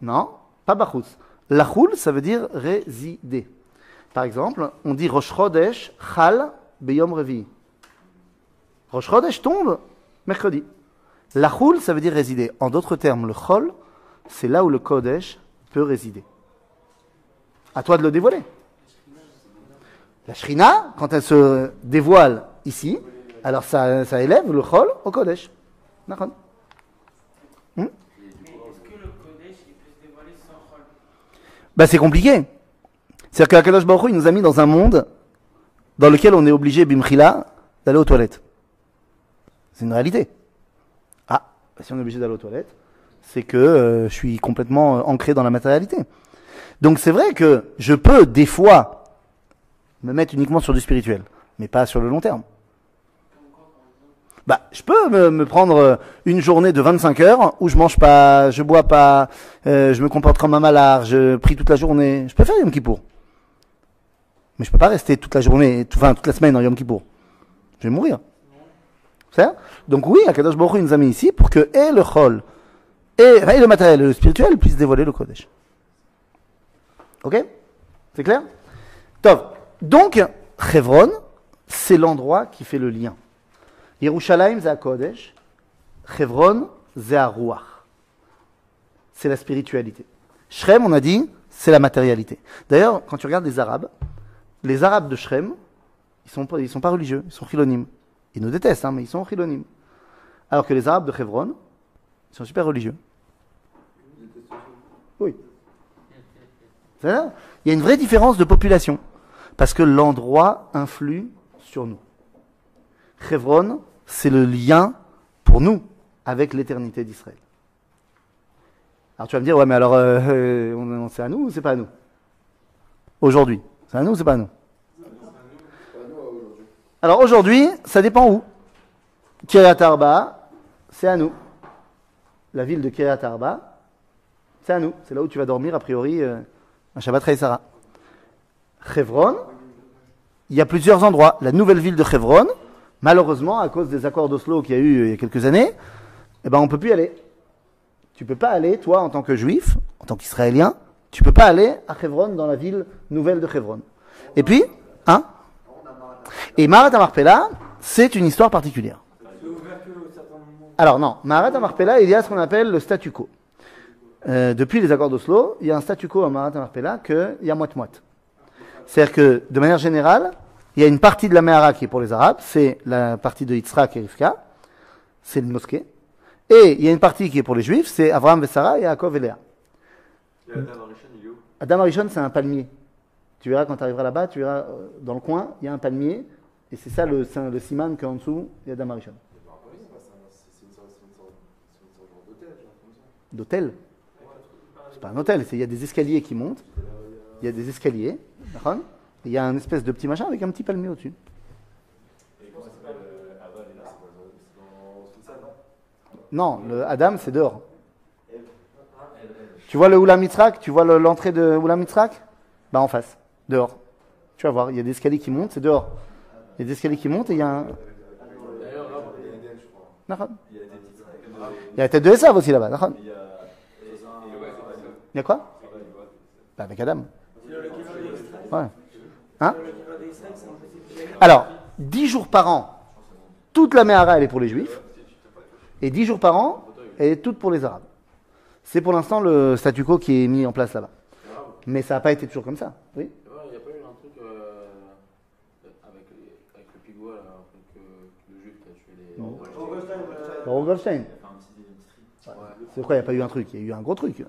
Non, pas bachutz. Lachoul, ça veut dire résider. Par exemple, on dit Rosh Chodesh Chal Beyom Revi. Rosh Chodesh tombe mercredi. Lachoul, ça veut dire résider. En d'autres termes, le Chol, c'est là où le Kodesh peut résider. À toi de le dévoiler. La Shrina, quand elle se dévoile ici, alors ça, ça élève le Chol au Kodesh. D'accord Chol Bah, c'est compliqué. C'est-à-dire que Akadosh Baruch il nous a mis dans un monde dans lequel on est obligé, bimchila, d'aller aux toilettes. C'est une réalité. Ah, bah, si on est obligé d'aller aux toilettes, c'est que euh, je suis complètement euh, ancré dans la matérialité. Donc c'est vrai que je peux des fois me mettre uniquement sur du spirituel, mais pas sur le long terme. Bah, je peux me, prendre euh, une journée de 25 heures où je mange pas, je bois pas, euh, je me comporte comme un malard, je prie toute la journée. Je peux faire Yom Kippour. Mais je peux pas rester toute la journée, enfin toute la semaine en Yom Kippour. Je vais mourir. C'est Donc oui, Akadosh Baruch Hu nous a mis ici pour que et le chol, et, le matériel le spirituel puissent dévoiler le Kodesh. Ok? C'est clair? Top. Donc, Chevron, c'est l'endroit qui fait le lien. Yerushalayim, c'est Kodesh. Chevron, c'est Ruach. C'est la spiritualité. Shrem, on a dit, c'est la matérialité. D'ailleurs, quand tu regardes les Arabes, les Arabes de Shrem, ils sont ils sont pas religieux, ils sont chilonimes. Ils nous détestent, hein, mais ils sont chilonimes. Alors que les Arabes de Chevron, ils sont super religieux. Oui. Il y a une vraie différence de population. Parce que l'endroit influe sur nous. Chevron, c'est le lien pour nous avec l'éternité d'Israël. Alors tu vas me dire, ouais, mais alors, euh, euh, on- c'est à nous ou c'est pas à nous? Aujourd'hui. C'est à nous ou c'est pas à nous? Alors aujourd'hui, ça dépend où. Kiryat Arba, c'est à nous. La ville de Kiryat Arba, c'est à nous. C'est là où tu vas dormir, a priori, euh, un Shabbat Sarah. Chevron, il y a plusieurs endroits. La nouvelle ville de Chevron, malheureusement, à cause des accords d'Oslo qu'il y a eu euh, il y a quelques années, eh ben, on peut plus aller. Tu peux pas aller, toi, en tant que juif, en tant qu'israélien, tu peux pas aller à Chevron, dans la ville nouvelle de Chevron. Et puis, hein? Et Marat Amarpella, c'est une histoire particulière. Alors non, Marat Amarpella, il y a ce qu'on appelle le statu quo. Euh, depuis les accords d'Oslo, il y a un statu quo à Marat Amarpella qu'il y a moite-moite. C'est-à-dire que, de manière générale, il y a une partie de la Mehara qui est pour les Arabes, c'est la partie de Yitzhak et Rivka, c'est une mosquée. Et il y a une partie qui est pour les Juifs, c'est Abraham Vessara et Yaakov et Léa. Et Adam Arishon, il est où? Adam Arishon, c'est un palmier. Tu verras quand tu arriveras là-bas, tu verras euh, dans le coin, il y a un palmier, et c'est ça le, le siman qu'en dessous, il y a Adam Arishon. D'hôtel C'est pas un hôtel, il y a des escaliers qui montent, il y a des escaliers, il y a un espèce de petit machin avec un petit palmier au-dessus. Non, le Adam, c'est dehors. Tu vois le Oula Mitzrak? Tu vois le- l'entrée de Oula Mitzrak? Bah en face, dehors. Tu vas voir, il y a des escaliers qui montent, c'est dehors. Il y a des escaliers qui montent et il y a un... Il y a la tête de Esav aussi là-bas, d'accord Il y a quoi? Bah avec Adam. Ouais. Hein Alors, dix jours par an, toute la Mehara, elle est pour les Juifs. Et dix jours par an, elle est toute pour les Arabes. C'est pour l'instant le statu quo qui est mis en place là-bas. Mais ça n'a pas été toujours comme ça. Oui Il n'y a pas eu un truc euh, avec, le truc, euh, le juif qui a tué les. Baruch Goldstein. C'est quoi, il n'y a pas eu un truc Il y a eu un gros truc.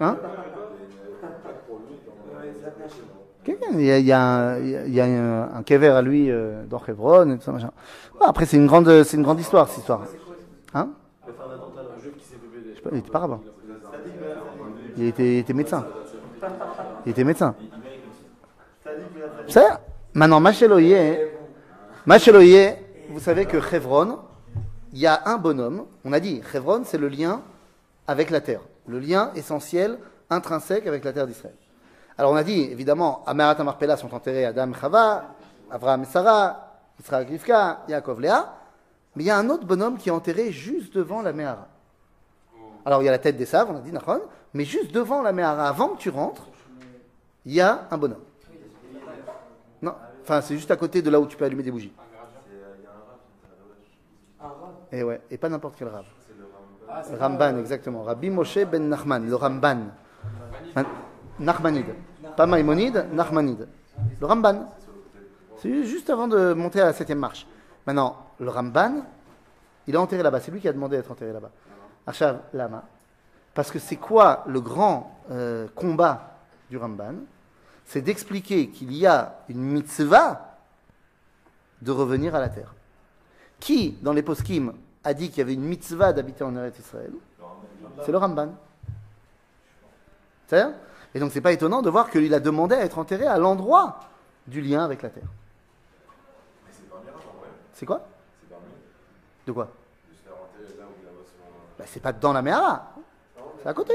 Hein il y a, un, il à lui euh, dans Hebron et tout ça après c'est une grande, c'est une grande histoire cette histoire. Hein? Il était. Il était, médecin. Il était médecin. C'est maintenant Macheloye, Macheloye, vous savez que Chevron, il y a un bonhomme. On a dit Chevron, c'est le lien avec la terre, le lien essentiel, intrinsèque avec la terre d'Israël. Alors on a dit, évidemment, Merat Amarpella sont enterrés Adam et Chava, Avraham et Sarah, Israël et Rivka, Yaakov Léa, mais il y a un autre bonhomme qui est enterré juste devant la Mehara. Alors il y a la tête des saves, on a dit Nachon, mais juste devant la Mehara, avant que tu rentres, il y a un bonhomme. Non, enfin c'est juste à côté de là où tu peux allumer des bougies. Et ouais, et pas n'importe quel c'est Ramban, exactement. Rabbi Moshe ben Nachman, le Ramban. Man- Nachmanide. Pas Maïmonide, Nachmanide. Le Ramban. C'est juste avant de monter à la septième marche. Maintenant, le Ramban, il est enterré là-bas. C'est lui qui a demandé d'être enterré là-bas. Achav Lama. Parce que c'est quoi le grand euh, combat du Ramban? C'est d'expliquer qu'il y a une mitzvah de revenir à la terre. Qui, dans les poskim, a dit qu'il y avait une mitzvah d'habiter en Eretz Israël? C'est le Ramban. C'est Et donc c'est pas étonnant de voir qu'il a demandé à être enterré à l'endroit du lien avec la terre. C'est quoi? De quoi? Bah, C'est pas dans la Mehara. C'est à côté.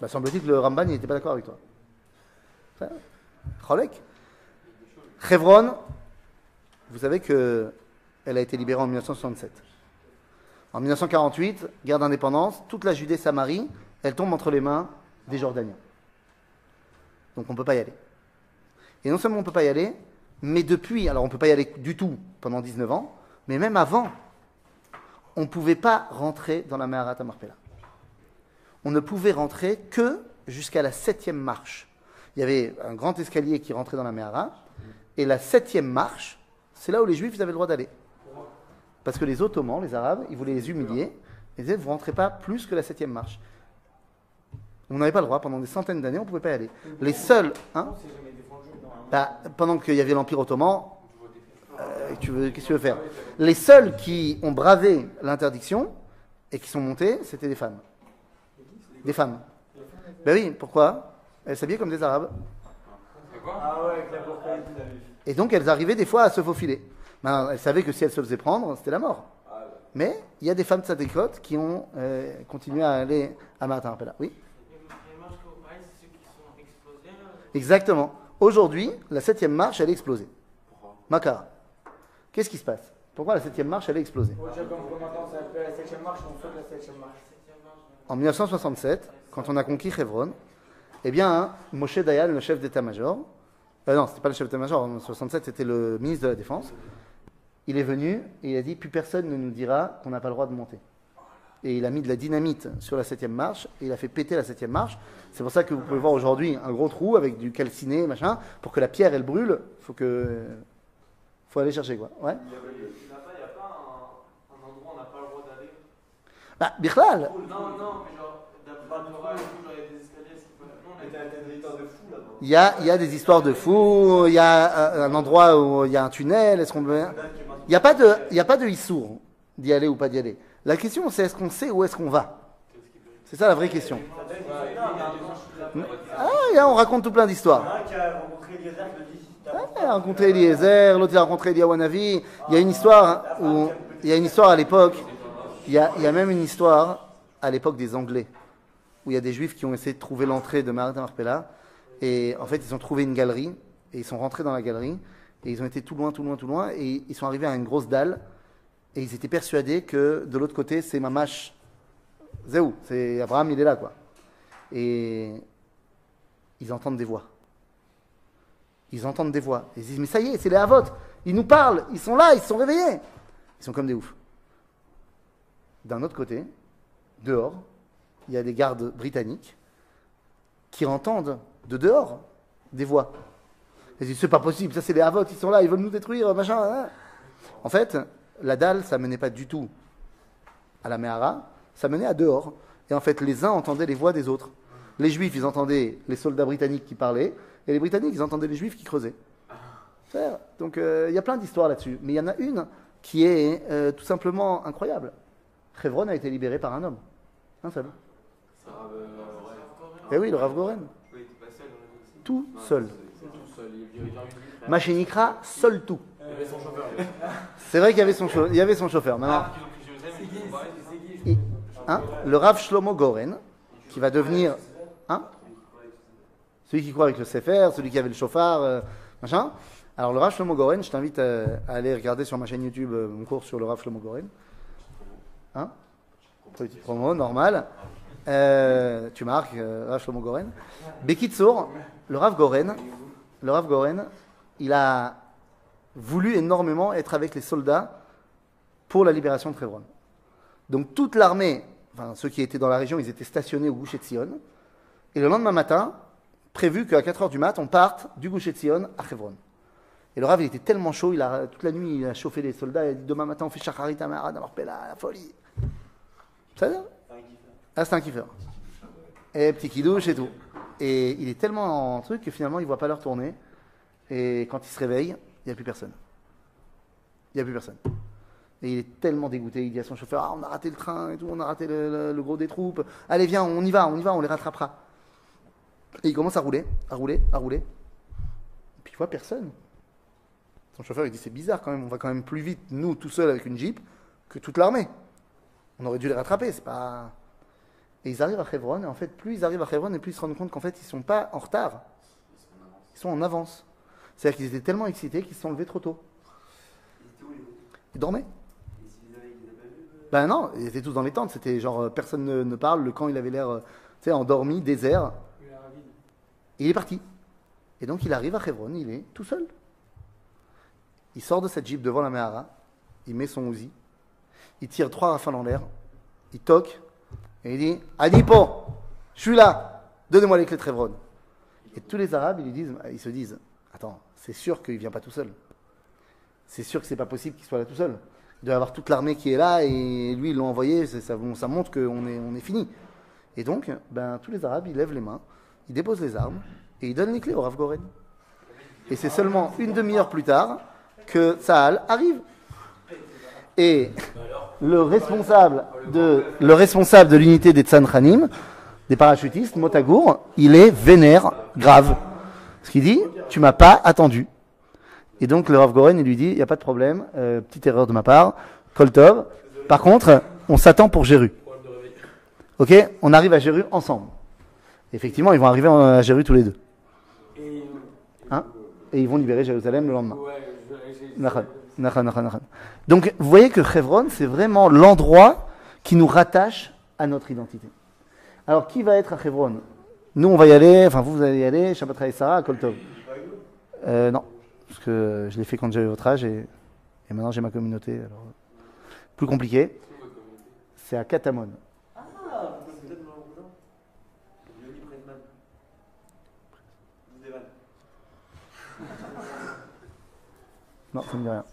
Bah, semble-t-il que le Ramban n'était pas d'accord avec toi. Cholek? Chevron, vous savez que elle a été libérée en 1967. En 1948, guerre d'indépendance, toute la Judée-Samarie, elle tombe entre les mains des Jordaniens. Donc on ne peut pas y aller. Et non seulement on ne peut pas y aller, mais depuis, alors on ne peut pas y aller du tout pendant 19 ans, mais même avant, on ne pouvait pas rentrer dans la Meharat Marpella. On ne pouvait rentrer que jusqu'à la septième marche. Il y avait un grand escalier qui rentrait dans la Mehara, et la septième marche, c'est là où les Juifs avaient le droit d'aller. Parce que les Ottomans, les Arabes, ils voulaient les humilier, ils disaient, vous ne rentrez pas plus que la septième marche. On n'avait pas le droit, pendant des centaines d'années, on ne pouvait pas y aller. Les seuls, hein, bah, pendant qu'il y avait l'Empire ottoman, euh, tu veux- qu'est-ce que tu veux faire Les seuls qui ont bravé l'interdiction et qui sont montés, c'était des femmes. Des femmes. Ben oui, pourquoi? Elles s'habillaient comme des Arabes. Ah tout. Et donc elles arrivaient des fois à se faufiler. Maintenant, elles savaient que si elles se faisaient prendre, c'était la mort. Mais il y a des femmes de Sadekot qui ont euh, continué à aller à Martin Rappela. Oui, exactement. Aujourd'hui, la septième marche, elle est explosée. Makara. Qu'est-ce qui se passe? Pourquoi la septième marche, elle est explosée? En 1967, quand on a conquis Hebron, eh bien, hein, Moshe Dayan, le chef d'état-major, euh, non, c'était pas le chef d'état-major, en 1967, c'était le ministre de la Défense, il est venu et il a dit plus personne ne nous dira qu'on n'a pas le droit de monter. Et il a mis de la dynamite sur la septième marche et il a fait péter la septième marche. C'est pour ça que vous pouvez voir aujourd'hui un gros trou avec du calciné, machin, pour que la pierre elle brûle. Faut que, faut aller chercher quoi. Ouais. Là-bas, il n'y a pas un, un endroit où on n'a pas le droit d'aller? Bah, Birlal, Non, non, mais genre, il y a il y a, des histoires de fous. Il y a euh, un endroit où il y a un tunnel. Est-ce qu'on peut n'y a pas de, il y a pas de issour d'y aller ou pas d'y aller. La question, c'est est-ce qu'on sait où est-ce qu'on va? C'est ça la vraie question. Ah, il y a- on raconte tout plein Il y en d'histoires. a un qui a rencontré Eliezer qui le dit. t'as Ah, Il a rencontré Eliezer, l'autre il a rencontré Eliawanavi. Il y a une histoire où, il y a une histoire à l'époque. Il y a, il y a même une histoire à l'époque des Anglais où il y a des Juifs qui ont essayé de trouver l'entrée de Marat Marpella et en fait ils ont trouvé une galerie et ils sont rentrés dans la galerie et ils ont été tout loin, tout loin, tout loin et ils sont arrivés à une grosse dalle et ils étaient persuadés que de l'autre côté c'est Mamash Zéou, c'est Abraham, il est là quoi. Et ils entendent des voix. Ils entendent des voix. Ils se disent, mais ça y est, c'est les Havot. Ils nous parlent. Ils sont là, ils se sont réveillés. Ils sont comme des oufs. D'un autre côté, dehors, il y a des gardes britanniques qui entendent de dehors des voix. Ils disent, c'est pas possible, ça c'est les Havot, ils sont là, ils veulent nous détruire, machin. hein. En fait, la dalle, ça menait pas du tout à la Mehara, ça menait à dehors. Et en fait, les uns entendaient les voix des autres. Les Juifs, ils entendaient les soldats britanniques qui parlaient, et les Britanniques, ils entendaient les Juifs qui creusaient. Donc, euh, il y a plein d'histoires là-dessus. Mais il y en a une qui est euh, tout simplement incroyable. Hebron a été libéré par un homme. Un seul. Eh oui, le Rav Goren. Tout seul. Tout seul, tout. Chauffeur. C'est vrai qu'il y avait son, chau- il y avait son chauffeur. Maintenant, Ah, il- hein, le Rav Shlomo Goren, qui va devenir. Hein celui qui croit avec le Sefer, celui qui avait le chauffard, euh, machin. Alors, le Rav Shlomo Goren, je t'invite à, à aller regarder sur ma chaîne YouTube euh, mon cours sur le Rav Shlomo Goren. Hein? Petit promo, normal. Euh, tu marques, euh, Rav Shlomo Goren. Bekitsour, le Rav Goren, le Rav Goren, il a voulu énormément être avec les soldats pour la libération de Hebron. Donc toute l'armée, enfin ceux qui étaient dans la région, ils étaient stationnés au Goucher de Sion. Et le lendemain matin, prévu qu'à 4h du mat, on parte du Goucher de Sion à Hebron. Et le Rav, il était tellement chaud, il a, toute la nuit, il a chauffé les soldats, il a dit demain matin, on fait Shacharit Amara dans leur Pella, la folie. Ça Ah, c'est un kiffeur. Et petit kidouche et tout. Et il est tellement en truc que finalement, il voit pas l'heure tourner. Et quand il se réveille, il n'y a plus personne. Il n'y a plus personne. Et il est tellement dégoûté, il dit à son chauffeur, ah, on a raté le train et tout, on a raté le, le- le gros des troupes. Allez, viens, on y va, on y va, on les rattrapera. Et il commence à rouler, à rouler, à rouler. Et puis il voit personne. Son chauffeur, il dit, c'est bizarre quand même, on va quand même plus vite, nous, tout seuls avec une Jeep, que toute l'armée. On aurait dû les rattraper, c'est pas... Et ils arrivent à Hebron, et en fait, plus ils arrivent à Hebron, et plus ils se rendent compte qu'en fait, ils sont pas en retard. Ils sont en avance. C'est-à-dire qu'ils étaient tellement excités qu'ils se sont levés trop tôt. Ils dormaient. Ben non, ils étaient tous dans les tentes. C'était genre, euh, personne ne, ne parle. Le camp, il avait l'air, euh, tu sais, endormi, désert. Il est parti. Et donc il arrive à Hebron, il est tout seul. Il sort de cette jeep devant la Mehara, il met son Uzi, il tire trois rafales en l'air, il toque, et il dit Adipo, je suis là, donnez-moi les clés de Hebron. Et tous les Arabes, ils, se disent Attends, c'est sûr qu'il vient pas tout seul. C'est sûr que c'est pas possible qu'il soit là tout seul. Il doit avoir toute l'armée qui est là, et lui, ils l'ont envoyé, ça, montre qu'on est, on est fini. Et donc, ben, tous les Arabes, ils lèvent les mains, ils déposent les armes et ils donnent les clés au Rav Goren. Et c'est seulement une demi-heure plus tard que Saal arrive. Et le responsable de, le responsable de l'unité des Tzanchanim, des parachutistes, Motagour, il est vénère, grave. Ce qu'il dit, tu m'as pas attendu. Et donc le Rav Goren, il lui dit, il n'y a pas de problème, euh, petite erreur de ma part, Koltov. Par contre, on s'attend pour Jéru. Ok? On arrive à Jéru ensemble. Effectivement, ils vont arriver à Jéru tous les deux. Et. Hein? Et ils vont libérer Jérusalem le lendemain. Donc, vous voyez que Hebron, c'est vraiment l'endroit qui nous rattache à notre identité. Alors, qui va être à Hebron Nous, on va y aller, enfin, vous, vous allez y aller, Shabbat Sarah, à Koltov. Euh, non, parce que je l'ai fait quand j'avais votre âge et, et maintenant j'ai ma communauté. Alors, plus compliqué. C'est à Katamon. Ah, vous êtes. Non, ça me dit rien.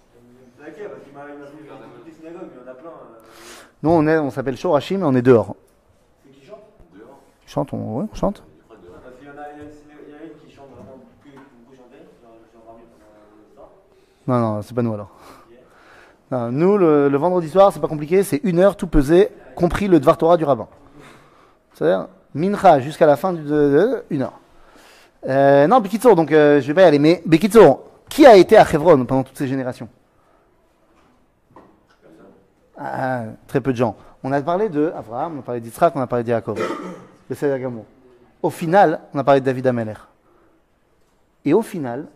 Laquelle Parce qu'il m'a il m'a dit toutes les synagogues, mais il y en a plein. euh. Nous, on, est, on s'appelle Shorashim et on est dehors. C'est qui chante? Tu chantes on, ouais, on chante Parce qu'il y en a, il y a une qui chante vraiment que vous chantez, genre j'ai entendu pendant le soir. Non, non, c'est pas nous alors. Non, nous, le, le vendredi soir, c'est pas compliqué, c'est une heure tout pesé, compris le Dvar Torah du rabbin. C'est-à-dire, mincha jusqu'à la fin du, de, de- une heure. Euh, non, Bekitsour, donc euh, je vais pas y aller, mais Bekitsour, qui a été à Hebron pendant toutes ces générations? Ah, Très peu de gens. On a parlé de Abraham, on a parlé d'Israël, on a parlé d'Yaakov, de Seder Gamour. Au final, on a parlé de David Ameler. Et au final,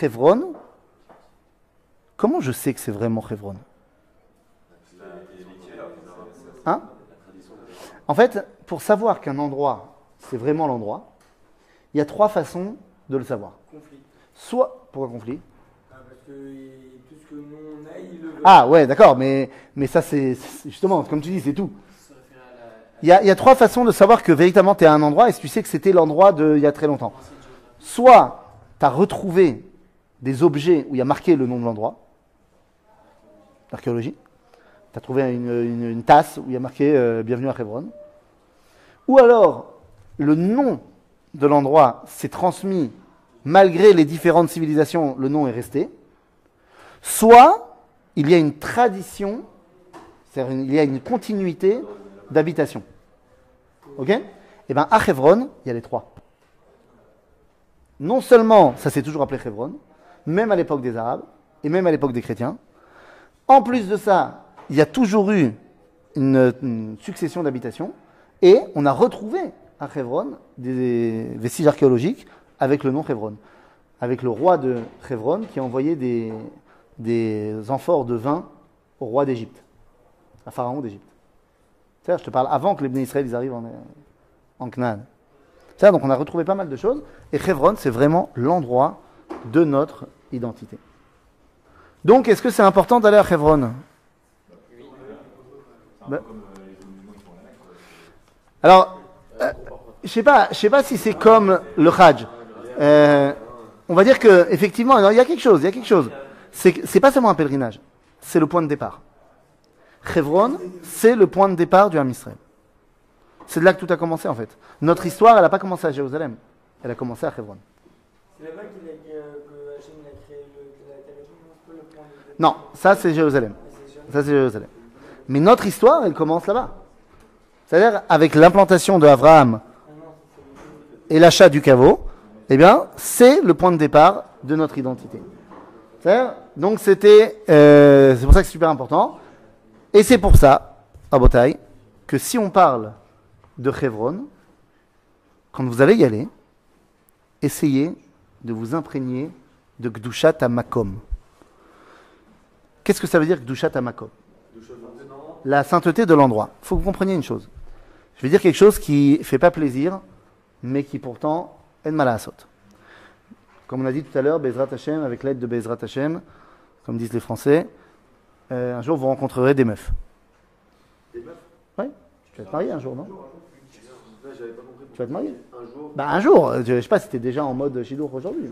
Hebron, Comment je sais que c'est vraiment Hebron Hein? En fait, pour savoir qu'un endroit, c'est vraiment l'endroit, il y a trois façons de le savoir. Conflit. Soit pour un conflit? Ah, parce que Ah ouais, d'accord, mais, mais ça c'est justement, comme tu dis, c'est tout. Il y a, il y a trois façons de savoir que véritablement tu es à un endroit et si tu sais que c'était l'endroit de il y a très longtemps. Soit tu as retrouvé des objets où il y a marqué le nom de l'endroit, l'archéologie. Tu as trouvé une, une- une tasse où il y a marqué euh, Bienvenue à Hebron. Ou alors le nom de l'endroit s'est transmis malgré les différentes civilisations, le nom est resté. Soit il y a une tradition, c'est-à-dire il y a une continuité d'habitation. Ok? Eh bien, à Hebron, il y a les trois. Non seulement ça s'est toujours appelé Hebron, même à l'époque des Arabes et même à l'époque des chrétiens. En plus de ça, il y a toujours eu une, une succession d'habitations et on a retrouvé à Hebron des vestiges archéologiques avec le nom Hebron, avec le roi de Hebron qui a envoyé des, des amphores de vin au roi d'Égypte, à Pharaon d'Égypte. C'est-à-dire, je te parle avant que les Bnei Israël arrivent en, en Canaan. C'est-à-dire, donc on a retrouvé pas mal de choses. Et Hebron, c'est vraiment l'endroit de notre identité. Donc, est-ce que c'est important d'aller à Hebron Bah- Alors, euh, je sais sais pas si c'est comme le Hajj. Euh, on va dire que effectivement, il y a quelque chose, il y a quelque chose. C'est pas seulement un pèlerinage, c'est le point de départ. Hebron, c'est le point de départ du Ham Israël. C'est de là que tout a commencé en fait. Notre histoire, elle n'a pas commencé à Jérusalem, elle a commencé à Hebron. C'est là-bas qu'il a, euh, que Hachem il a créé le, non C'est pas le point de- Non, ça c'est Jérusalem. Mais c'est sûr. Ça c'est Jérusalem. Mais notre histoire, elle commence là-bas. C'est-à-dire avec l'implantation de Abraham Ah et l'achat du caveau, eh bien, c'est le point de départ de notre identité. C'est-à-dire, Donc c'était, euh, c'est pour ça que c'est super important. Et c'est pour ça, à Botaï, que si on parle de Hebron, quand vous allez y aller, essayez de vous imprégner de Gdushat Makom. Qu'est-ce que ça veut dire Gdushat Makom La sainteté de l'endroit. Il faut que vous compreniez une chose. Je vais dire quelque chose qui fait pas plaisir, mais qui pourtant est de mal à. Comme on a dit tout à l'heure, Bezrat Hashem, avec l'aide de Bezrat Hashem, comme disent les Français, euh, un jour vous rencontrerez des meufs. Des meufs? Oui, tu vas te marier un jour, non? Tu vas te marier? Un jour, Bah un jour, euh, je sais pas si tu es déjà en mode Shidour aujourd'hui.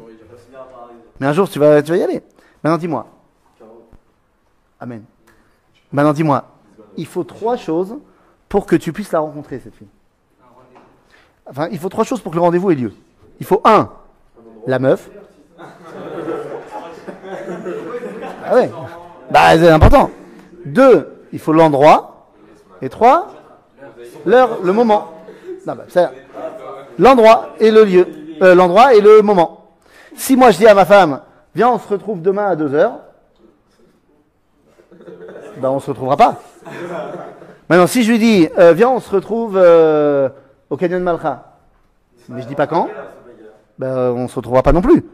Mais un jour tu vas, tu vas y aller. Maintenant dis-moi, Amen. Maintenant dis-moi, il faut trois choses pour que tu puisses la rencontrer, cette fille. Enfin, il faut trois choses pour que le rendez-vous ait lieu. Il faut un, la meuf. Ah ouais. Bah, c'est important. Deux, il faut l'endroit. Et trois, l'heure, le moment. Non, bah, c'est- l'endroit et le lieu. Euh, l'endroit et le moment. Si moi je dis à ma femme, viens, on se retrouve demain à 2 heures, ben on se retrouvera pas. Maintenant, si je lui dis, euh, viens, on se retrouve euh, au Canyon Malcha, mais je dis pas quand, ben on se retrouvera pas non plus.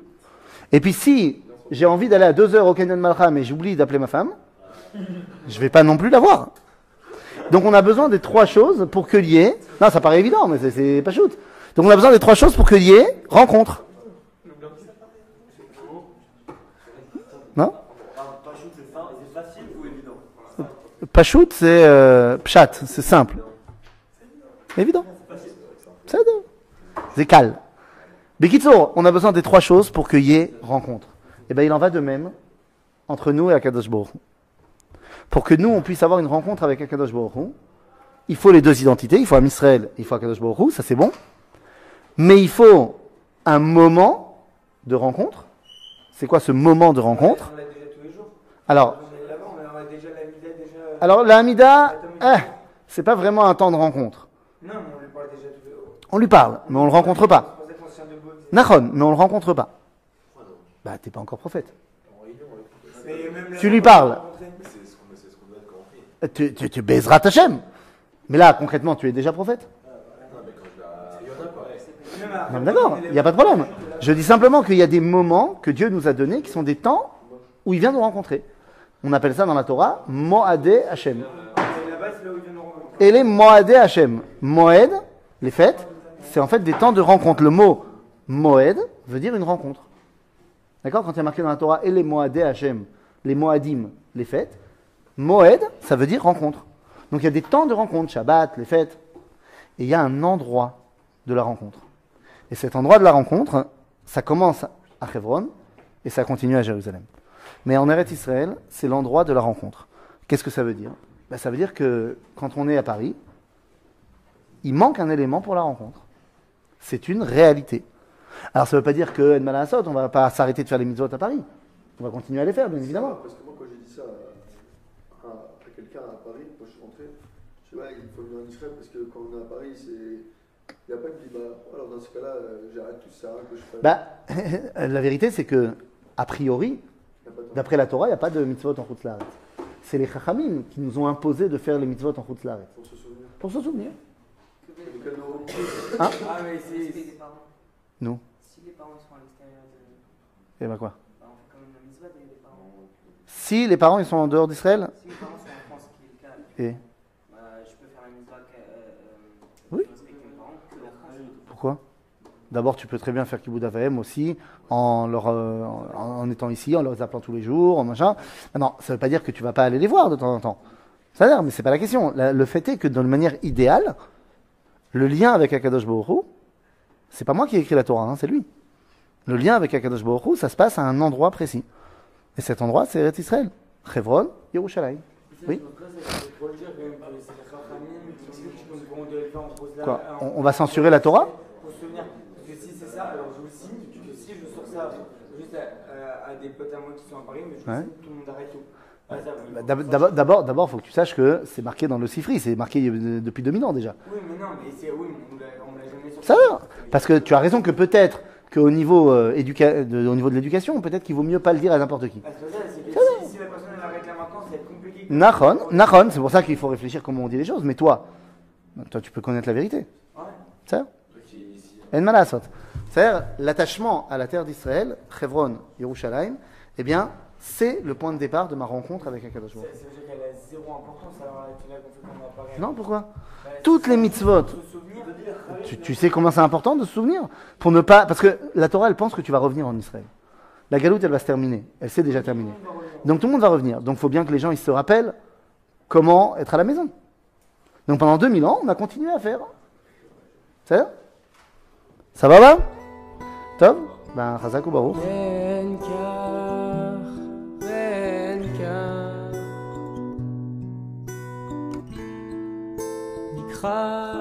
Et puis si j'ai envie d'aller à 2 heures au Canyon Malcha, mais j'oublie d'appeler ma femme, je vais pas non plus la voir. Donc on a besoin des trois choses pour qu'il y ait. Non, ça paraît évident, mais c'est- pas shoot. Donc on a besoin des trois choses pour qu'il y ait rencontre. Non? Pachout, c'est euh, pshat, c'est simple. Évident. C'est calme. Bekitsour, on a besoin des trois choses pour qu'il y ait rencontre. Et bien, il en va de même entre nous et Akadosh Baruch. Pour que nous, on puisse avoir une rencontre avec Akadosh Baruch il faut les deux identités. Il faut un Israël, il faut Akadosh Baruch ça c'est bon. Mais il faut un moment de rencontre. C'est quoi ce moment de rencontre On l'a déjà tous les jours. Alors, alors la Hamida, eh, c'est pas vraiment un temps de rencontre. Non, mais on lui parle déjà. On lui parle, mais on le rencontre pas. Nahon, mais on le rencontre pas. Bah, t'es pas encore prophète. Tu lui parles. Euh, Tu, tu, tu baiseras ta Hachem. Mais là, concrètement, tu es déjà prophète. Même à- Non, D'accord, il n'y a pas de problème. Je dis simplement qu'il y a des moments que Dieu nous a donnés qui sont des temps où il vient nous rencontrer. On appelle ça dans la Torah Moadé Hachem. Et les Moadé Hachem. Moed, les fêtes, c'est en fait des temps de rencontre. Le mot Moed veut dire une rencontre. D'accord Quand il y a marqué dans la Torah et les Moadé Hachem, les Moadim, les fêtes, Moed, ça veut dire rencontre. Donc il y a des temps de rencontre, Shabbat, les fêtes. Et il y a un endroit de la rencontre. Et cet endroit de la rencontre, ça commence à Hebron et ça continue à Jérusalem. Mais en Eretz Israël, c'est l'endroit de la rencontre. Qu'est-ce que ça veut dire? Ben, Ça veut dire que quand on est à Paris, il manque un élément pour la rencontre. C'est une réalité. Alors ça ne veut pas dire que Edmal Assot, on ne va pas s'arrêter de faire les mitzvot à Paris. On va continuer à les faire, bien évidemment. Parce que moi, quand j'ai dit ça à, à- à quelqu'un à Paris, quand je suis rentré, je dis ouais, il faut venir en Israël parce que quand on est à Paris, c'est. Il n'y a pas qui dit bah, alors dans ce cas-là, euh, j'arrête tout ça, que je fais. Bah, la vérité, c'est que, a priori, Il y a pas de- d'après la Torah, il n'y a pas de mitzvot en Chutzlaret. C'est les Chachamim qui nous ont imposé de faire les mitzvot en Chutzlaret. Pour se souvenir. Pour se souvenir. Cadeaux. Ah, mais c'est. les parents. Sont à l'extérieur de. Et ben quoi Bah, on fait quand même la mitzvah des des parents. Si les parents ils sont en dehors d'Israël, Si les parents sont en France, qui est le cas, et bah, je peux faire la mitzvah Oui. respecter mes parents que la phrase. Pourquoi? D'abord, tu peux très bien faire Kibbutz Avaim aussi, en, leur, euh, en, en étant ici, en leur appelant tous les jours, en machin. Non, ça veut pas dire que tu vas pas aller les voir de temps en temps. Ça a l'air, mais c'est pas la question. La- le fait est que, dans une manière idéale, le lien avec Akadosh Baruch c'est pas moi qui ai écrit la Torah, hein, c'est lui. Le lien avec Akadosh Baruch Hu, ça se passe à un endroit précis. Et cet endroit, c'est Eretz Israël. Hebron, Yerushalayim. Oui. Quoi? On, on va censurer la Torah? Pour se souvenir. Que si c'est ça, alors je vous signe que si je sors ça juste à, à- à des potes à moi qui sont à Paris, mais je Ouais. signe, tout le monde arrête tout. Ah. Bah, d'ab- D'abord, d'abord, d'abord, faut que tu saches que c'est marqué dans le Sifri, c'est marqué euh, depuis 2000 ans déjà. Oui, mais non, mais c'est oui, on l'a- on l'a jamais sorti. Ça va, parce que tu as raison que peut-être qu'au niveau, euh, éduca- de, au niveau de l'éducation, peut-être qu'il vaut mieux pas le dire à n'importe qui. Ah. Nahon, Nahon, c'est pour ça qu'il faut réfléchir comment on dit les choses. Mais toi, toi, tu peux connaître la vérité. Ouais. Ça En malasot. C'est-à-dire, l'attachement à la terre d'Israël, Hebron, Yerushalayim, eh bien, c'est le point de départ de ma rencontre avec Akadosh Baruch ça veut dire qu'elle a zéro importance alors là, tu l'as qu'on fait qu'on en apparaît. Hu. Non, pourquoi Bah, Toutes les mitzvot, souvenir. tu, tu sais combien c'est important de se souvenir Pour ne pas, parce que la Torah, elle pense que tu vas revenir en Israël. La galoute, elle va se terminer. Elle s'est déjà terminée. Donc tout le monde va revenir. Donc il faut bien que les gens ils se rappellent comment être à la maison. Donc pendant 2000 ans, on a continué à faire. C'est ça Ça va, va? Top Ben, Chazak ou Baruch? אחד.